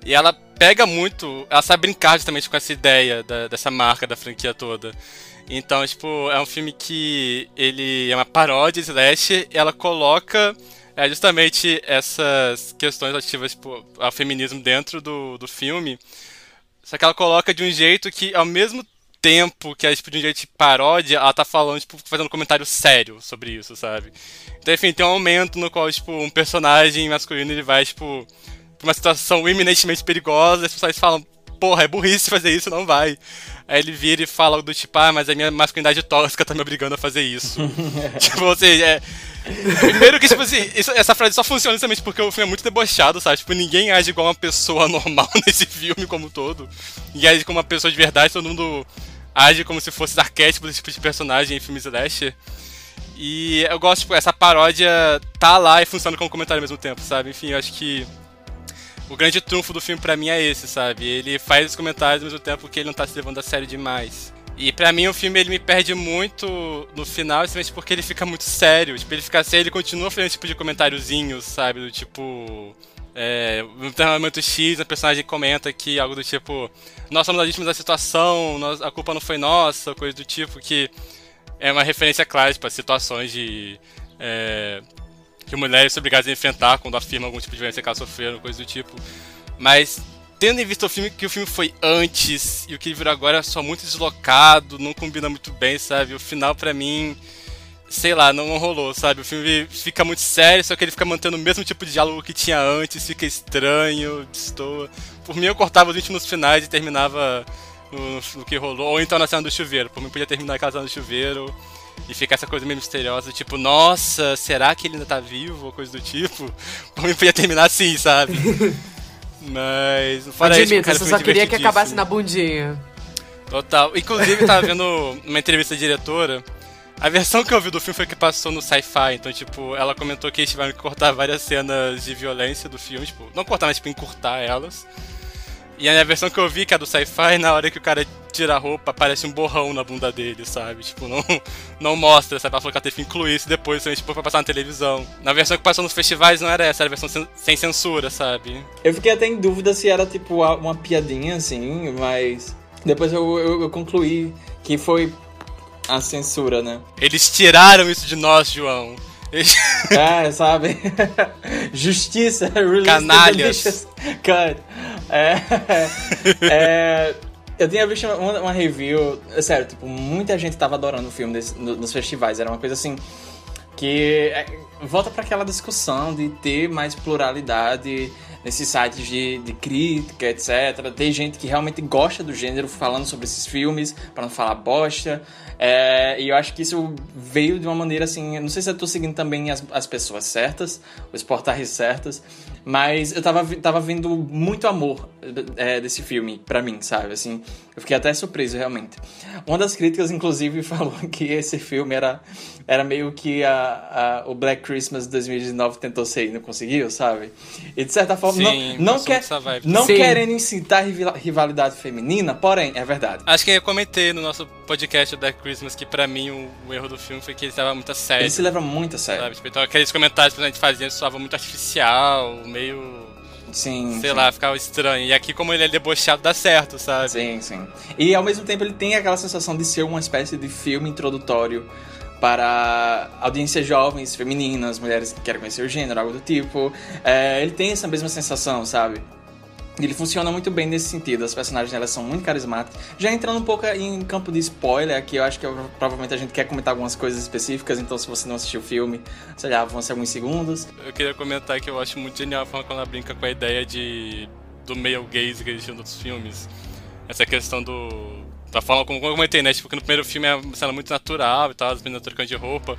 E ela pega muito, ela sabe brincar justamente com essa ideia da, dessa marca da franquia toda. Então, tipo, é um filme que ele é uma paródia de slash ela coloca é, justamente essas questões relativas tipo, ao feminismo dentro do, do filme. Só que ela coloca de um jeito que, ao mesmo tempo que tipo, de um jeito de paródia, ela tá falando, tipo, fazendo um comentário sério sobre isso, sabe? Então, enfim, tem um momento no qual, tipo, um personagem masculino ele vai, tipo, pra uma situação eminentemente perigosa, e as pessoas falam, porra, é burrice fazer isso, não vai. Aí ele vira e fala do tipo, ah, mas a minha masculinidade tóxica tá me obrigando a fazer isso. <laughs> tipo, ou seja, é. Primeiro que, tipo assim, isso, essa frase só funciona justamente porque o filme é muito debochado, sabe? Tipo, ninguém age igual uma pessoa <laughs> normal nesse filme como um todo. Ninguém age como uma pessoa de verdade, todo mundo age como se fosse arquétipo desse tipo de personagem em filmes slasher. E eu gosto, tipo, essa paródia tá lá e funciona como comentário ao mesmo tempo, sabe? Enfim, eu acho que o grande trunfo do filme para mim é esse, sabe? Ele faz os comentários ao mesmo tempo que ele não tá se levando a sério demais. E para mim o filme ele me perde muito no final, simplesmente porque ele fica muito sério. Tipo, ele fica sério, ele continua fazendo tipo de comentáriozinhos, sabe? Do tipo. É, no momento X, a personagem comenta que algo do tipo: Nós somos as vítimas da situação, nós, a culpa não foi nossa, coisa do tipo, que é uma referência clara para tipo, situações de. É, que mulheres são obrigadas a enfrentar quando afirmam algum tipo de violência que elas sofreram, coisa do tipo. Mas, tendo em vista o filme, que o filme foi antes e o que virou agora é só muito deslocado, não combina muito bem, sabe? O final, para mim, sei lá, não, rolou, sabe? O filme fica muito sério, só que ele fica mantendo o mesmo tipo de diálogo que tinha antes, fica estranho, destoa. Por mim, eu cortava os 20 minutos finais e terminava no, no, que rolou, ou então na cena do chuveiro. Por mim, podia terminar aquela cena do chuveiro e ficar essa coisa meio misteriosa, tipo, nossa, será que ele ainda tá vivo? Ou coisa do tipo. <laughs> Por mim podia terminar assim, sabe? <laughs> Mas. Fora Admito, isso, você só queria que acabasse na bundinha. Total. Inclusive, tava vendo uma entrevista da diretora. A versão que eu vi do filme foi que passou no sci-fi, então, tipo, ela comentou que eles tiveram que cortar várias cenas de violência do filme, tipo, não cortar, mas, tipo, encurtar elas. E a versão que eu vi, que é do sci-fi, na hora que o cara tira a roupa, aparece um borrão na bunda dele, sabe? Tipo, não, <laughs> não mostra, sabe? Ela falou que ela teve que incluir isso depois, tipo, pra passar na televisão. Na versão que passou nos festivais não era essa, era a versão sem censura, sabe? Eu fiquei até em dúvida se era, tipo, uma piadinha, assim, mas... Depois eu, eu, eu concluí que foi a censura, né? Eles tiraram isso de nós, João. é, sabe? <laughs> Justiça, Canalhas. Cut. É, é, eu tinha visto uma, uma, review, sério, tipo, muita gente tava adorando o filme desse, no, nos festivais. Era uma coisa assim que é, volta para aquela discussão de ter mais pluralidade nesses sites de, de crítica, etc. Tem gente que realmente gosta do gênero falando sobre esses filmes, para não falar bosta. É, e eu acho que isso veio de uma maneira assim. Não sei se eu tô seguindo também as, as pessoas certas, os portais certos, mas eu tava, tava vendo muito amor é, desse filme para mim, sabe? Assim, eu fiquei até surpreso realmente. Uma das críticas, inclusive, <laughs> falou que esse filme era, era meio que a, a, o Black Christmas 2019 tentou ser e não conseguiu, sabe? E de certa forma, Sim, não, não, quer, não querendo incitar rivalidade feminina, porém, é verdade. Acho que eu comentei no nosso podcast Black Christmas que pra mim o, o, erro do filme foi que ele estava muito a sério. Ele se leva muito a sério. Sabe? Tipo, então aqueles comentários que a gente fazia soava muito artificial, meio. Sim. Sei sim. lá, ficava estranho. E aqui, como ele é debochado, dá certo, sabe? Sim, sim. E ao mesmo tempo ele tem aquela sensação de ser uma espécie de filme introdutório para audiências jovens, femininas, mulheres que querem conhecer o gênero, algo do tipo. É, ele tem essa mesma sensação, sabe? Ele funciona muito bem nesse sentido, as personagens elas são muito carismáticas. Já entrando um pouco em campo de spoiler, aqui eu acho que provavelmente a gente quer comentar algumas coisas específicas, então se você não assistiu o filme, sei lá, ser alguns segundos. Eu queria comentar que eu acho muito genial a forma quando ela brinca com a ideia de do male gaze que existe nos filmes. Essa questão do. Da forma como eu comentei, né? Tipo, que no primeiro filme é uma cena muito natural e tal, as meninas trocando de roupa.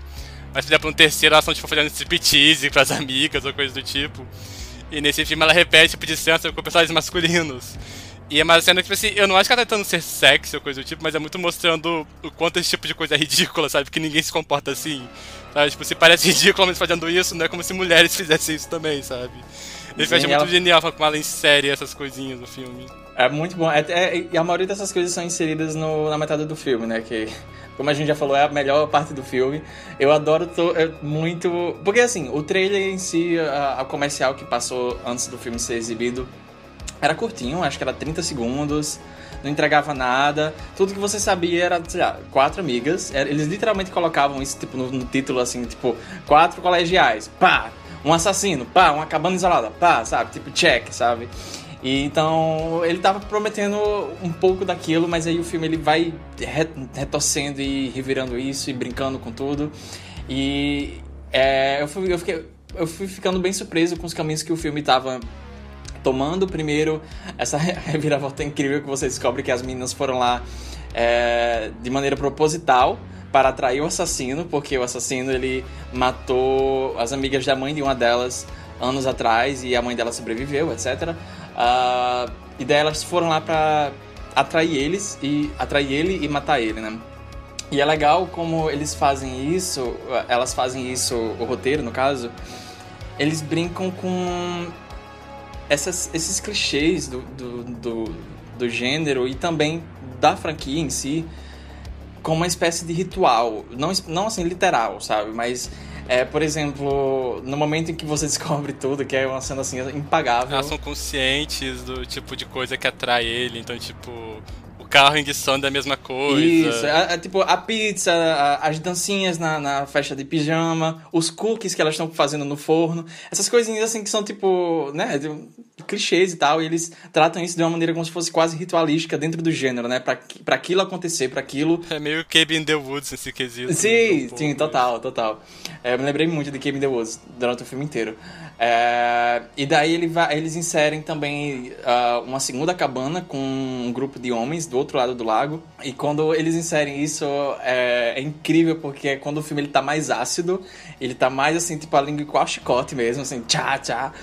Mas, por exemplo, no terceiro elas estão, tipo, fazendo striptease pras amigas ou coisa do tipo. E nesse filme ela repete tipo de cena com personagens masculinos. E é uma cena que, tipo assim, eu não acho que ela tá tentando ser sexy ou coisa do tipo, mas é muito mostrando o quanto esse tipo de coisa é ridícula, sabe? Porque ninguém se comporta assim. Sabe? Tipo, se parece ridículo homens fazendo isso, não é como se mulheres <laughs> fizessem isso também, sabe? Ele fecha muito genial como ela insere essas coisinhas no filme. É muito bom. É, é, e a maioria dessas coisas são inseridas no, na metade do filme, né? Que como a gente já falou, é a melhor parte do filme. Eu adoro é muito. Porque assim, o trailer em si, a, a, comercial que passou antes do filme ser exibido, era curtinho, acho que era 30 segundos. Não entregava nada. Tudo que você sabia era, sei lá, quatro amigas. Eles literalmente colocavam isso tipo, no, no título, assim, tipo, quatro colegiais. Pá! Um assassino, pá, uma cabana isolada, pá, sabe? Tipo, check, sabe? E então ele tava prometendo um pouco daquilo, mas aí o filme ele vai retorcendo e revirando isso e brincando com tudo. E é, eu, fui, eu, fiquei, eu fui ficando bem surpreso com os caminhos que o filme tava tomando. Primeiro, essa <laughs> reviravolta incrível que você descobre que as meninas foram lá é, de maneira proposital para atrair o assassino, porque o assassino ele matou as amigas da mãe de uma delas anos atrás e a mãe dela sobreviveu, etc. Uh, e daí elas foram lá pra atrair eles e atrair ele e matar ele, né? E é legal como eles fazem isso, elas fazem isso, o roteiro no caso, eles brincam com essas, esses clichês do, do, do, do gênero e também da franquia em si, como uma espécie de ritual. Não, não assim literal, sabe? Mas é, por exemplo, no momento em que você <laughs> descobre tudo, que é uma cena assim impagável. Elas são conscientes do tipo de coisa que atrai ele, então, tipo, carro em som da mesma coisa. Isso, é, é, tipo a pizza, a, as dancinhas na, na festa de pijama, os cookies que elas estão fazendo no forno, essas coisinhas assim que são tipo, né, clichês e tal, e eles tratam isso de uma maneira como se fosse quase ritualística dentro do gênero, né, pra, pra aquilo acontecer, para aquilo... É meio Cabin in the Woods esse quesito. Sim, né, sim, total, total. É, eu me lembrei muito de Cabin in the Woods durante o filme inteiro. É, e daí ele vai, eles inserem também uh, uma segunda cabana com um grupo de homens do outro lado do lago. E quando eles inserem isso, é, é incrível, porque é quando o filme ele tá mais ácido, ele tá mais assim, tipo a língua igual chicote mesmo, assim, tchá, tchá. <laughs>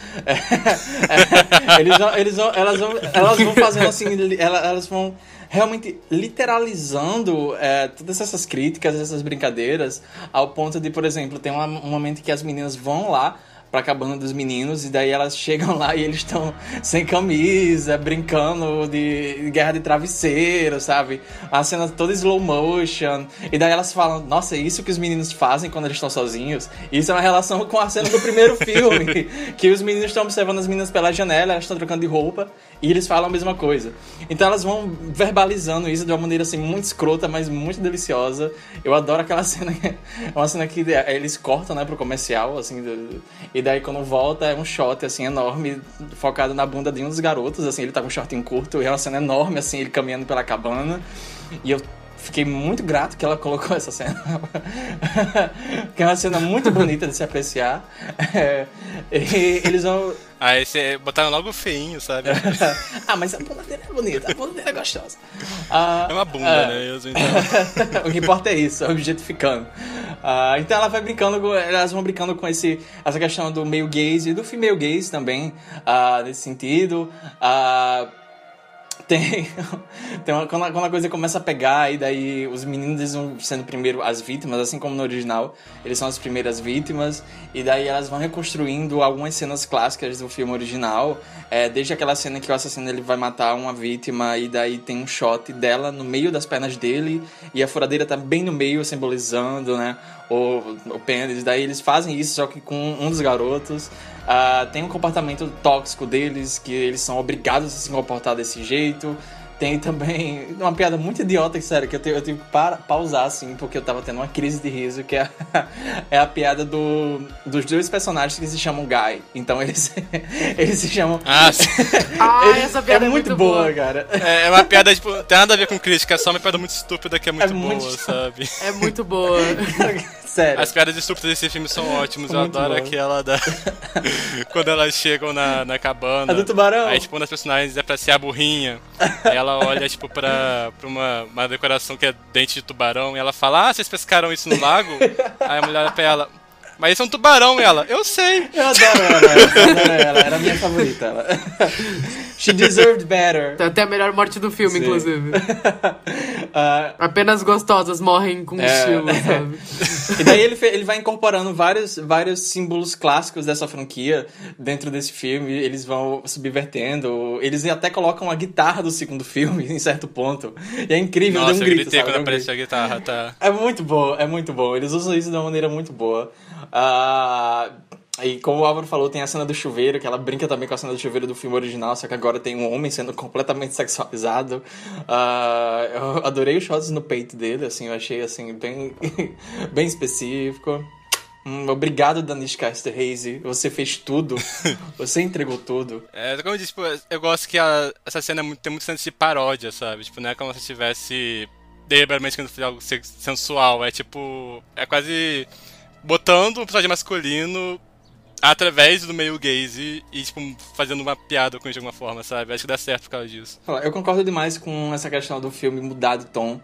É, eles vão, eles vão, elas, vão, elas vão fazendo assim, elas vão realmente literalizando é, todas essas críticas, essas brincadeiras, ao ponto de, por exemplo, tem um momento que as meninas vão lá pra cabana dos meninos, e daí elas chegam lá e eles estão sem camisa, brincando de guerra de travesseiro, sabe? A cena toda slow motion. E daí elas falam, nossa, é isso que os meninos fazem quando eles estão sozinhos? Isso é uma relação com a cena do primeiro <laughs> filme, que os meninos estão observando as meninas pela janela, elas estão trocando de roupa, e eles falam a mesma coisa. Então elas vão verbalizando isso de uma maneira assim muito escrota, mas muito deliciosa. Eu adoro aquela <laughs> cena, é uma cena que eles cortam, né, pro comercial, assim, e daí quando volta é um shot, assim, enorme, focado na bunda de um dos garotos, assim, ele tá com um shortinho curto, e é uma cena enorme, assim, ele caminhando pela cabana. E eu fiquei muito grato que ela colocou essa cena. <laughs> que é uma cena muito bonita de se apreciar. É, eles vão. Aí você botaram logo feinho, sabe? <laughs> ah, mas a bunda dele é bonita, a bunda dele é gostosa. Ah, é uma bunda, ah, né? Então... <laughs> o que importa é isso, é objetificando. Uh, então ela vai brincando, com, elas vão brincando com esse, essa questão do meio gaze e do female gaze também, uh, nesse sentido. Uh, tem, <laughs> tem uma, quando, a, quando, a, coisa começa a pegar, e daí os meninos eles vão sendo primeiro as vítimas, assim como no original, eles são as primeiras vítimas, e daí elas vão reconstruindo algumas cenas clássicas do filme original, é, desde aquela cena que o assassino ele vai matar uma vítima, e daí tem um shot dela no meio das pernas dele, e a furadeira tá bem no meio, simbolizando, né, o, o pênis, daí eles fazem isso, só que com um dos garotos, Uh, tem um comportamento tóxico deles, que eles são obrigados a se comportar desse jeito. Tem também uma piada muito idiota, sério, que eu, tive, eu tive que para, pausar, assim, porque eu tava tendo uma crise de riso, que é a, <laughs> é a piada do, dos dois personagens que se chamam Guy. Então eles, <laughs> eles se chamam. Ah, <laughs> ah essa piada é, é muito, muito boa, boa, cara. É, é, uma piada, tipo, tem nada a ver com crítica, é só uma piada muito estúpida que é muito é boa, muito... sabe? É muito boa. Sério. As piadas estúpidas desse filme são ótimas. Eu adoro bom. aquela da. Quando elas chegam na, na cabana. A do tubarão. Aí, tipo, uma das personagens é pra ser a burrinha. aí ela olha, tipo, pra, pra uma, uma decoração que é dente de tubarão. E ela fala: Ah, vocês pescaram isso no lago? <laughs> aí a mulher olha pra ela: mas isso é um tubarão, ela. Eu sei. Eu adoro ela. Eu adoro ela. Era a minha favorita. Ela. <laughs> She deserved better. Tem até a melhor morte do filme, Sim. inclusive. Uh, <laughs> Apenas gostosas morrem com é... estilo, <laughs> sabe? e daí ele, ele vai incorporando vários, vários símbolos clássicos dessa franquia dentro desse filme. Eles vão subvertendo. Eles até colocam a guitarra do segundo filme <laughs> em certo ponto. E é incrível, Nossa, deu um eu grito, gritei sabe? quando apareceu a guitarra, tá? É muito bom, é muito bom. Eles usam isso de uma maneira muito boa. Uh, e como o Álvaro falou, tem a cena do chuveiro, que ela brinca também com a cena do chuveiro do filme original, só que agora tem um homem sendo completamente sexualizado. Uh, eu adorei os shots no peito dele, assim, eu achei assim, bem, <laughs> bem específico. Hum, obrigado, Danish Caster Haze. Você fez tudo. <laughs> Você entregou tudo. É, como eu disse, tipo, eu gosto que a, essa cena é tem muito senso de paródia, sabe? Tipo, não é como se estivesse deliberadamente querendo fazer algo sensual. É tipo. É quase botando um personagem masculino através do meio gaze e, tipo, fazendo uma piada com isso de alguma forma, sabe? Acho que dá certo por causa disso. Eu concordo demais com essa questão do filme mudar de tom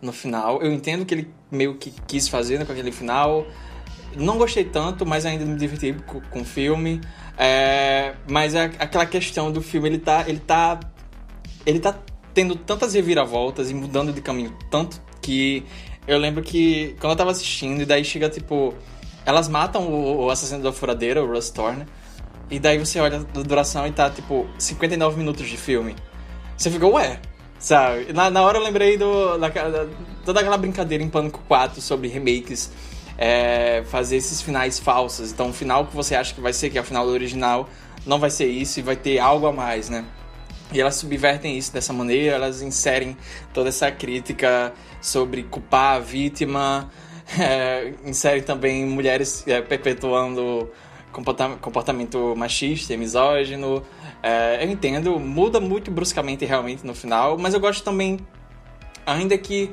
no final. Eu entendo que ele meio que quis fazer né, com aquele final. Não gostei tanto, mas ainda me diverti com, com o filme. É, mas é aquela questão do filme, ele tá, ele tá. Ele tá tendo tantas reviravoltas e mudando de caminho tanto que eu lembro que quando eu tava assistindo, e daí chega tipo. Elas matam o, o assassino da furadeira, o Russ Thorne. E daí você olha a duração e tá tipo 59 minutos de filme. Você fica, ué, sabe? Na, na hora eu lembrei do, da, da, toda aquela brincadeira em Pânico 4 sobre remakes. É, fazer esses finais falsos. Então, o final que você acha que vai ser, que é o final do original, não vai ser isso e vai ter algo a mais, né? E elas subvertem isso dessa maneira, elas inserem toda essa crítica sobre culpar a vítima, <laughs> é, inserem também mulheres é, perpetuando comportamento machista e misógino. É, eu entendo, muda muito bruscamente realmente no final, mas eu gosto também, ainda que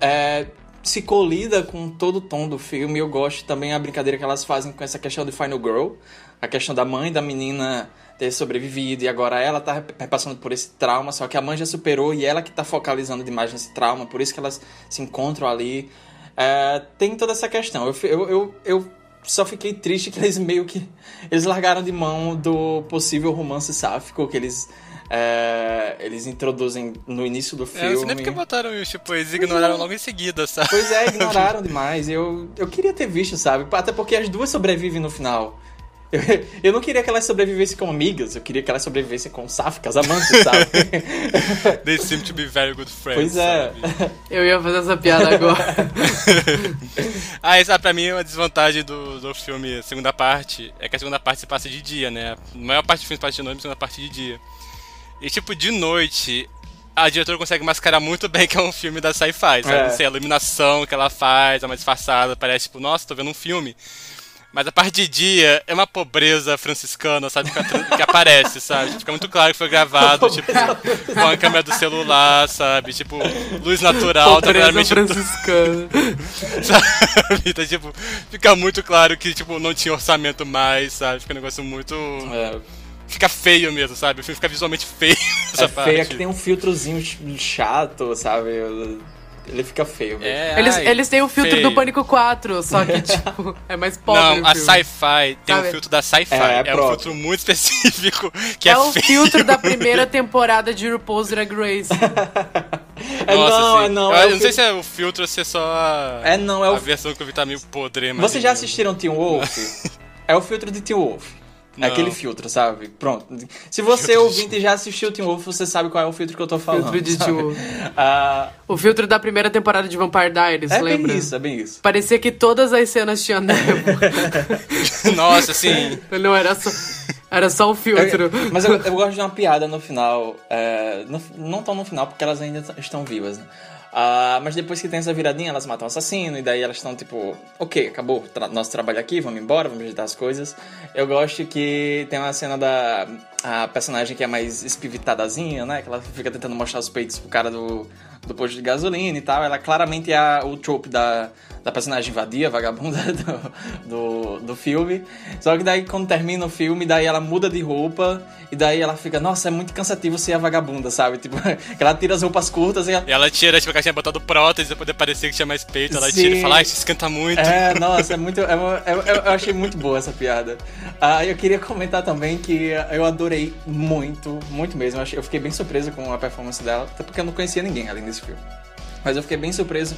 é, se colida com todo o tom do filme, eu gosto também a brincadeira que elas fazem com essa questão de Final Girl, a questão da mãe da menina ter sobrevivido e agora ela tá passando por esse trauma, só que a mãe já superou e ela que tá focalizando demais nesse trauma, por isso que elas se encontram ali. É, tem toda essa questão. Eu, eu, eu, eu, só fiquei triste que eles meio que. Eles largaram de mão do possível romance sáfico que eles é, eles introduzem no início do É, filme. não sei nem porque botaram isso, tipo, eles ignoraram logo em seguida, sabe? Pois é, ignoraram <laughs> demais. Eu, eu queria ter visto, sabe? Até porque as duas sobrevivem no final. Eu, <laughs> eu não queria que elas sobrevivessem como amigas, eu queria que elas sobrevivessem como sáficas, amantes, sabe? <laughs> They seem to be very good friends. pois é. sabe? Eu ia fazer essa piada agora. <laughs> ah, essa pra mim é uma desvantagem do, do filme, a segunda parte, é que a segunda parte se passa de dia, né? A maior parte do filme se passa de noite, a segunda parte de dia. E tipo, de noite, a diretora consegue mascarar muito bem que é um filme da sci-fi, sabe? É. A iluminação que ela faz, é uma disfarçada, parece tipo, nossa, tô vendo um filme. Mas a parte de dia é uma pobreza franciscana, sabe? Que, aparece, sabe? Fica muito claro que foi gravado, tipo, com a câmera do celular, sabe? Tipo, luz natural, Pobreza trabalhamente franciscana. <laughs> sabe? Então, tipo, fica muito claro que, tipo, não tinha orçamento mais, sabe? Fica um negócio muito. É, Fica feio mesmo, sabe? O filme fica visualmente feio essa é parte. feio, é que tem um filtrozinho ch- chato, sabe? Ele fica feio mesmo. É, Eles, ai, eles têm o filtro feio. do Pânico 4, só que, <laughs> tipo, é mais pobre Não, o a sci-fi tem Sabe? um filtro da sci-fi. É, é É, um filtro muito <laughs> específico que é, É o feio. filtro da <laughs> primeira temporada de RuPaul's Drag Race. É Nossa, não, é não. Eu, é eu o não sei se é o filtro ou se é só a, É não, é o a versão que eu vi tá meio podre. mas- Vocês já assistiram Teen Wolf? é o filtro de Teen Wolf. É Não. aquele filtro, sabe? Pronto. Se você ouvinte já assistiu Teen Wolf, você sabe qual é o filtro que eu tô falando. Filtro de? Teen Wolf. <laughs> Ah, O filtro da primeira temporada de Vampire Diaries, é lembra? bem isso, é bem isso. Parecia que todas as cenas tinham névoa. <laughs> Nossa, assim. <laughs> Não era só, era só o filtro. Eu- mas eu, eu gosto de uma piada no final. é, no- não tão no final, porque elas ainda estão vivas, né? Ah, mas depois que tem essa viradinha, elas matam o assassino, e daí elas estão tipo, ok, acabou tra- nosso trabalho aqui, vamos embora, vamos ajeitar as coisas. Eu gosto que tem uma cena da a personagem que é mais espivitadazinha, né? Que ela fica tentando mostrar os peitos pro cara do, do posto de gasolina e tal. Ela claramente é a- o trope da, da personagem vadia, vagabunda <laughs> do, do, do filme. Só que daí quando termina o filme, daí ela muda de roupa e daí ela fica, nossa, é muito cansativo ser a vagabunda, sabe? <laughs> Tipo, ela tira as roupas curtas e ela, E ela tira, tipo, que ela tinha botado prótese pra poder parecer que tinha mais peito. Ela Sim. tira e fala, ai, isso esquenta muito. É, <laughs> nossa, é muito. é uma- é- eu, achei muito boa essa piada. Ah, eu queria comentar também que eu adorei muito, muito mesmo. Eu, fiquei bem surpreso com a performance dela, até porque eu não conhecia ninguém além desse filme. Mas eu fiquei bem surpreso.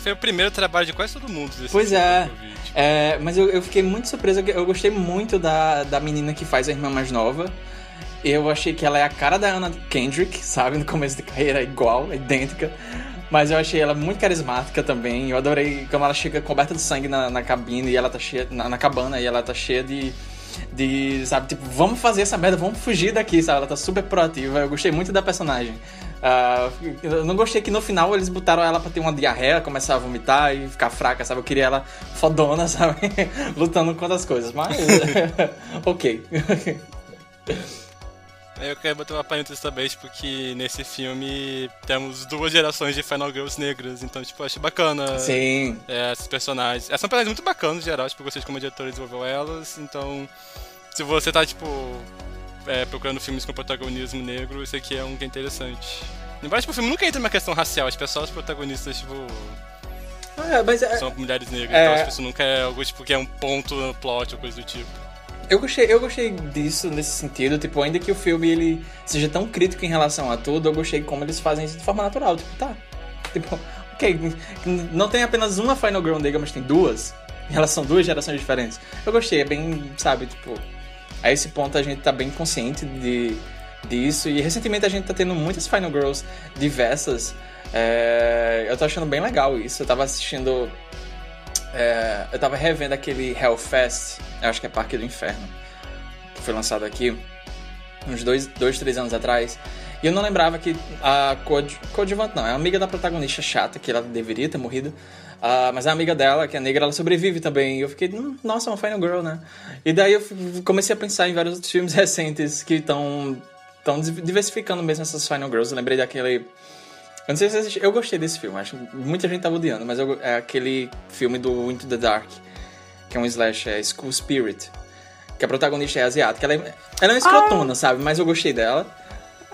Foi o primeiro trabalho de quase todo mundo desse Pois é. tipo. É, mas eu, eu fiquei muito surpreso. Eu gostei muito da, da menina que faz a irmã mais nova. Eu achei que ela é a cara da Anna Kendrick, sabe? No começo de carreira, igual, idêntica. Mas eu achei ela muito carismática também. Eu adorei como ela chega coberta de sangue na, na cabine e ela tá cheia. Na, na cabana e ela tá cheia de. De, sabe, tipo, vamos fazer essa merda, vamos fugir daqui, sabe? Ela tá super proativa. Eu gostei muito da personagem. Ah, eu não gostei que no final eles botaram ela pra ter uma diarreia, começar a vomitar e ficar fraca, sabe? Eu queria ela fodona, <laughs> sabe? Lutando contra as coisas, mas. <laughs> ok. Eu quero botar uma parênteses também, tipo, que nesse filme temos duas gerações de Final Girls negras, então, tipo, achei bacana Sim. é, esses personagens. Essas são personagens muito bacanas, em geral, tipo, vocês como diretor desenvolveu elas, então, se você tá, tipo, é, procurando filmes com protagonismo negro, esse aqui é um que é interessante. Embora, tipo, o filme nunca entra numa questão racial, tipo, é só os protagonistas, tipo, É, mas é- são mulheres negras, É. então, tipo, isso nunca é algo, tipo, que é um ponto no plot ou coisa do tipo. Eu gostei, eu gostei disso nesse sentido, tipo, ainda que o filme ele seja tão crítico em relação a tudo, eu gostei como eles fazem isso de forma natural, tipo, tá. Tipo, <laughs> ok, não tem apenas uma Final Girl negra, mas tem duas. Elas são duas gerações diferentes. Eu gostei, é bem, sabe, tipo, a esse ponto a gente tá bem consciente de, disso. E recentemente a gente tá tendo muitas Final Girls diversas. É, eu tô achando bem legal isso. Eu tava assistindo. é, eu tava revendo aquele Hellfest, eu acho que é Parque do Inferno, que foi lançado aqui uns dois, dois três anos atrás. E eu não lembrava que a coadjuvante, não, é amiga da protagonista chata, que ela deveria ter morrido. Ah, mas a amiga dela, que é negra, ela sobrevive também. E eu fiquei, "Hum, nossa, uma Final Girl, né? E daí eu comecei a pensar em vários outros filmes <laughs> recentes que estão estão diversificando mesmo essas Final Girls. Eu lembrei daquele. Eu não sei se. Eu gostei desse filme, acho que muita gente tá odiando, mas eu- é aquele filme do Into the Dark, que é um slash, é School Spirit. Que a protagonista é asiática. Ela é, ela é uma escrotona, sabe? Mas eu gostei dela.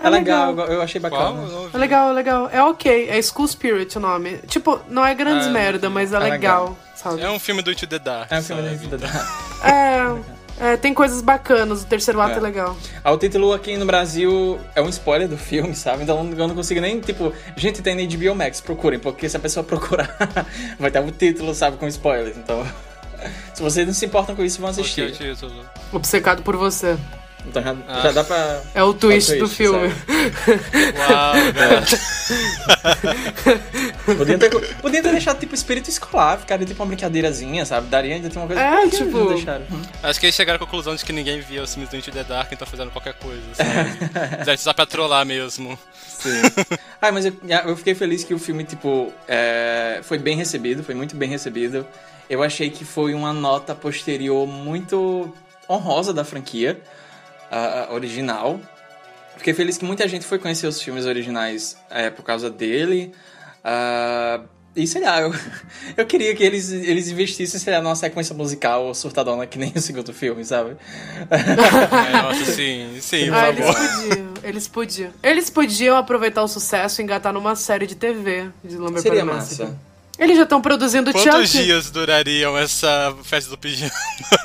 É, É legal, legal. eu achei bacana. É legal, é legal. É ok. É School Spirit o nome. Tipo, não é grandes Ah, merda, mas é, é legal, legal. sabe? É um filme do Into the Dark. É um filme sabe? Into the Dark. É. É, tem coisas bacanas, o terceiro ato é, É. legal. Ah, o título aqui no Brasil é um spoiler do filme, sabe? Então eu não consigo nem, tipo, gente, tem na HBO Max, procurem, porque se a pessoa procurar, <laughs> vai ter o título, sabe, com spoilers. Então, <laughs> se vocês não se importam com isso, vão é assistir. Obcecado por você. Então já, Ah. já dá pra. É o twist o do twist, filme. Uau. Podiam ter, podiam ter deixado, tipo, espírito escolar, ficaria tipo uma brincadeirazinha, sabe? Daria ainda ter uma coisa. É, tipo- não deixaram? Acho que eles chegaram à conclusão de que ninguém via os filmes do Into the Dark, então fizeram qualquer coisa? Fizeram só pra trollar mesmo. Sim. ah, mas eu, eu fiquei feliz que o filme, tipo, é, foi bem recebido, foi muito bem recebido. Eu achei que foi uma nota posterior muito honrosa da franquia a- a original. Fiquei feliz que muita gente foi conhecer os filmes originais é, por causa dele. Ah, e sei lá, eu, <laughs> eu queria que eles, eles investissem, sei lá, numa sequência musical surtadona que nem o segundo filme, sabe? É, nossa, sim, sim, por Ah, eles favor. podiam, eles podiam. Eles podiam aproveitar o sucesso e engatar numa série de TV de Lumber Seria massa. Eles já estão produzindo Quantos Chuck, dias durariam essa festa do pijama?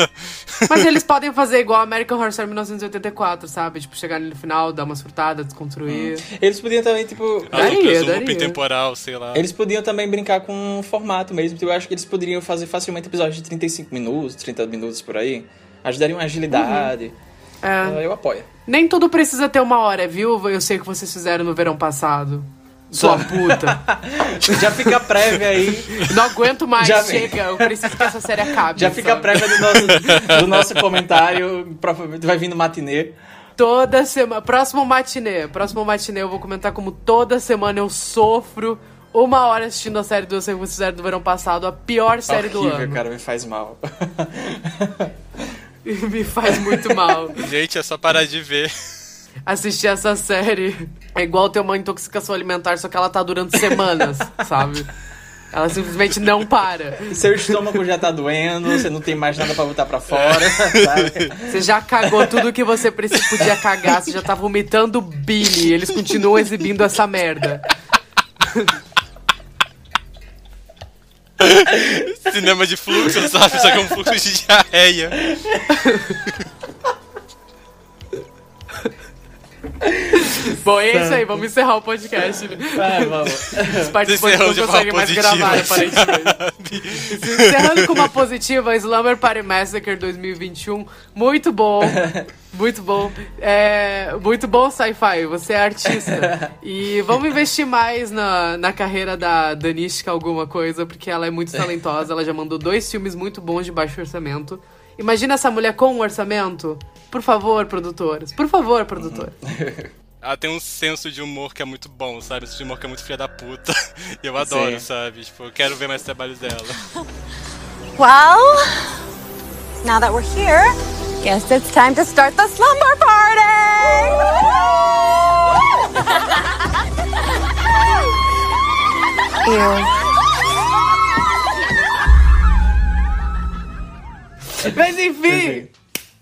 <laughs> mas eles podem fazer igual American Horror Story 1984, sabe? Tipo, chegar no final, dar uma surtada, desconstruir. Eles podiam também, tipo. Daria, outras, um daria. looping temporal, sei lá. Eles podiam também brincar com o formato mesmo. Eu acho que eles poderiam fazer facilmente episódios de 35 minutos, 30 minutos por aí. Ajudaria uma agilidade. É. Ah, Eu apoio. Nem tudo precisa ter uma hora, viu? Eu sei que vocês fizeram no verão passado. Sua puta. <laughs> Já fica prévia aí. Não aguento mais, Já- chega. Eu preciso que essa série acabe. Já fica a sabe? prévia do nosso, do nosso comentário. Provavelmente vai vir no matinê. Toda semana. Próximo matinê. Próximo matinê eu vou comentar como toda semana eu sofro uma hora assistindo a série do Vocês Fizeram do verão passado, a pior série do Horrível, ano. cara, me faz mal. <laughs> Me faz muito mal. Gente, é só parar de ver. Assistir essa série é igual ter uma intoxicação alimentar, só que ela tá durando semanas, <laughs> sabe? Ela simplesmente não para. Seu estômago já tá doendo, você não tem mais nada pra botar pra fora, <laughs> sabe? Você já cagou tudo que você precisa, podia cagar, você já tá vomitando Billy. Eles continuam exibindo essa merda. Cinema de fluxo, sabe? Só que é um fluxo de diarreia. <laughs> <laughs> Bom, é isso aí, vamos encerrar o podcast. Vai, vamos. Os participantes não conseguem mais positiva. gravar, aparentemente. Encerrando com uma positiva, Slumber Party Massacre 2021. Muito bom. Muito bom. É, muito bom, sci-fi. Você é artista. E vamos investir mais na, na carreira da Danishka alguma coisa, porque ela é muito talentosa. Ela já mandou dois filmes muito bons de baixo orçamento. Imagina essa mulher com um orçamento. Por favor, produtoras. Por favor, produtora. <laughs> Ela tem um senso de humor que é muito bom, sabe? Um senso de humor que é muito filha da puta. <laughs> E eu adoro, Sim. sabe? Tipo, eu quero ver mais trabalhos dela. <laughs> Well, now that we're here, guess it's time to start the slumber party! Ew. Mas enfim,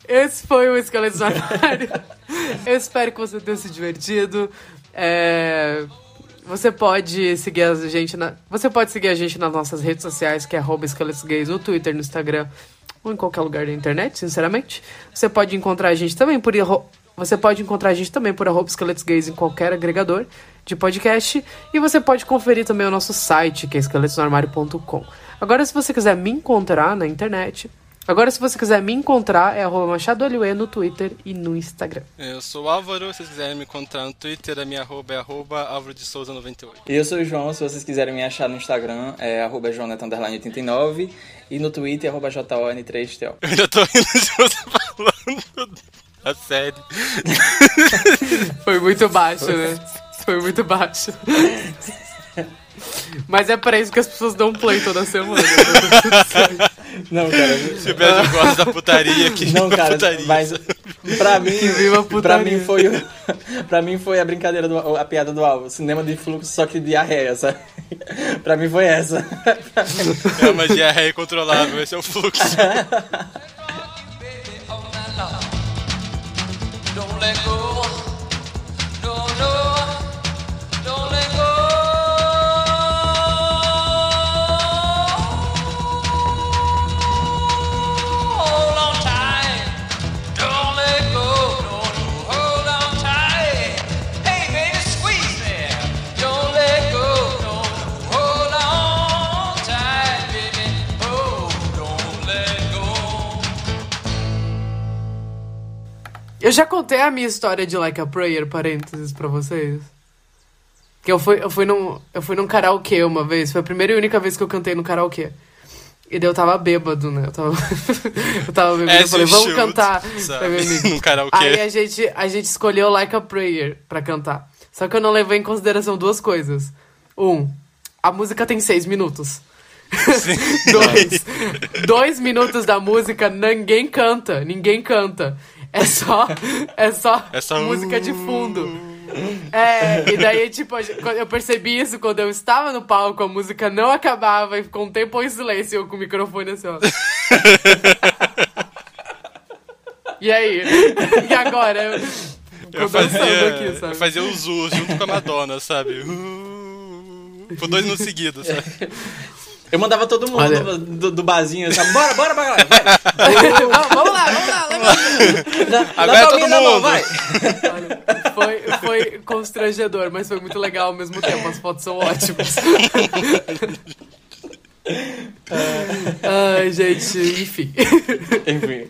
esse foi o Esqueleto Armário. <laughs> Eu espero que você tenha se divertido. É, Você pode seguir a gente na. Você pode seguir a gente nas nossas redes sociais, que é arroba esqueletos gays no Twitter, no Instagram, ou em qualquer lugar da internet, sinceramente. Você pode encontrar a gente também por. Você pode encontrar a gente também por arroba gays em qualquer agregador de podcast. E você pode conferir também o nosso site, que é esqueletosnoarmário.com. Agora, se você quiser me encontrar na internet, Agora, se você quiser me encontrar, é arroba no Twitter e no Instagram. Eu sou o Álvaro, se vocês quiserem me encontrar no Twitter, a minha arroba é arroba Álvaro de Souza 98. E eu sou o João, se vocês quiserem me achar no Instagram, é arroba joneto_89 e no Twitter, arroba JON3TO. <laughs> Eu ainda tô rindo de você falando a série. <laughs> Foi muito baixo, né? Foi muito baixo. <laughs> Mas é pra isso que as pessoas dão play toda semana. Não, cara. Se o Brasil gosta da putaria, que Não, cara, putaria. mas pra mim, pra mim foi o- pra mim foi a brincadeira do, a piada do Alvo, cinema de fluxo só que diarreia, sabe? pra mim foi essa. É uma diarreia controlável, esse é o fluxo. <laughs> Don't let go. Eu já contei a minha história de Like a Prayer, parênteses, pra vocês. Que eu fui, eu fui num, eu fui num karaokê uma vez. Foi a primeira e única vez que eu cantei no karaokê. E daí eu tava bêbado, né? Eu tava, <laughs> eu tava bêbado. eu falei, vamos should, cantar. <laughs> Num karaokê. Aí a gente, a gente escolheu Like a Prayer pra cantar. Só que eu não levei em consideração duas coisas. Um, a música tem seis minutos. <laughs> dois, dois minutos da música ninguém canta, ninguém canta. É só, é só, É só música de fundo. É, e daí, tipo, eu percebi isso quando eu estava no palco, a música não acabava e ficou um tempo em silêncio, eu com o microfone assim, ó. E aí? E agora? Eu, Eu fazia, aqui, eu sabe? fazia o Zu junto com a Madonna, sabe? Uh, Por dois minutos seguidos, sabe? <laughs> Eu mandava todo mundo Olha. do, do, do barzinho, sabe? Bora, bora, bora, vai. <laughs> vamos, vamos lá, vamos lá. Dá, Agora dá é todo na mão, mundo. vai. Foi, foi constrangedor, mas foi muito legal ao mesmo tempo. As fotos são ótimas. <laughs> Ai, gente, enfim. Enfim.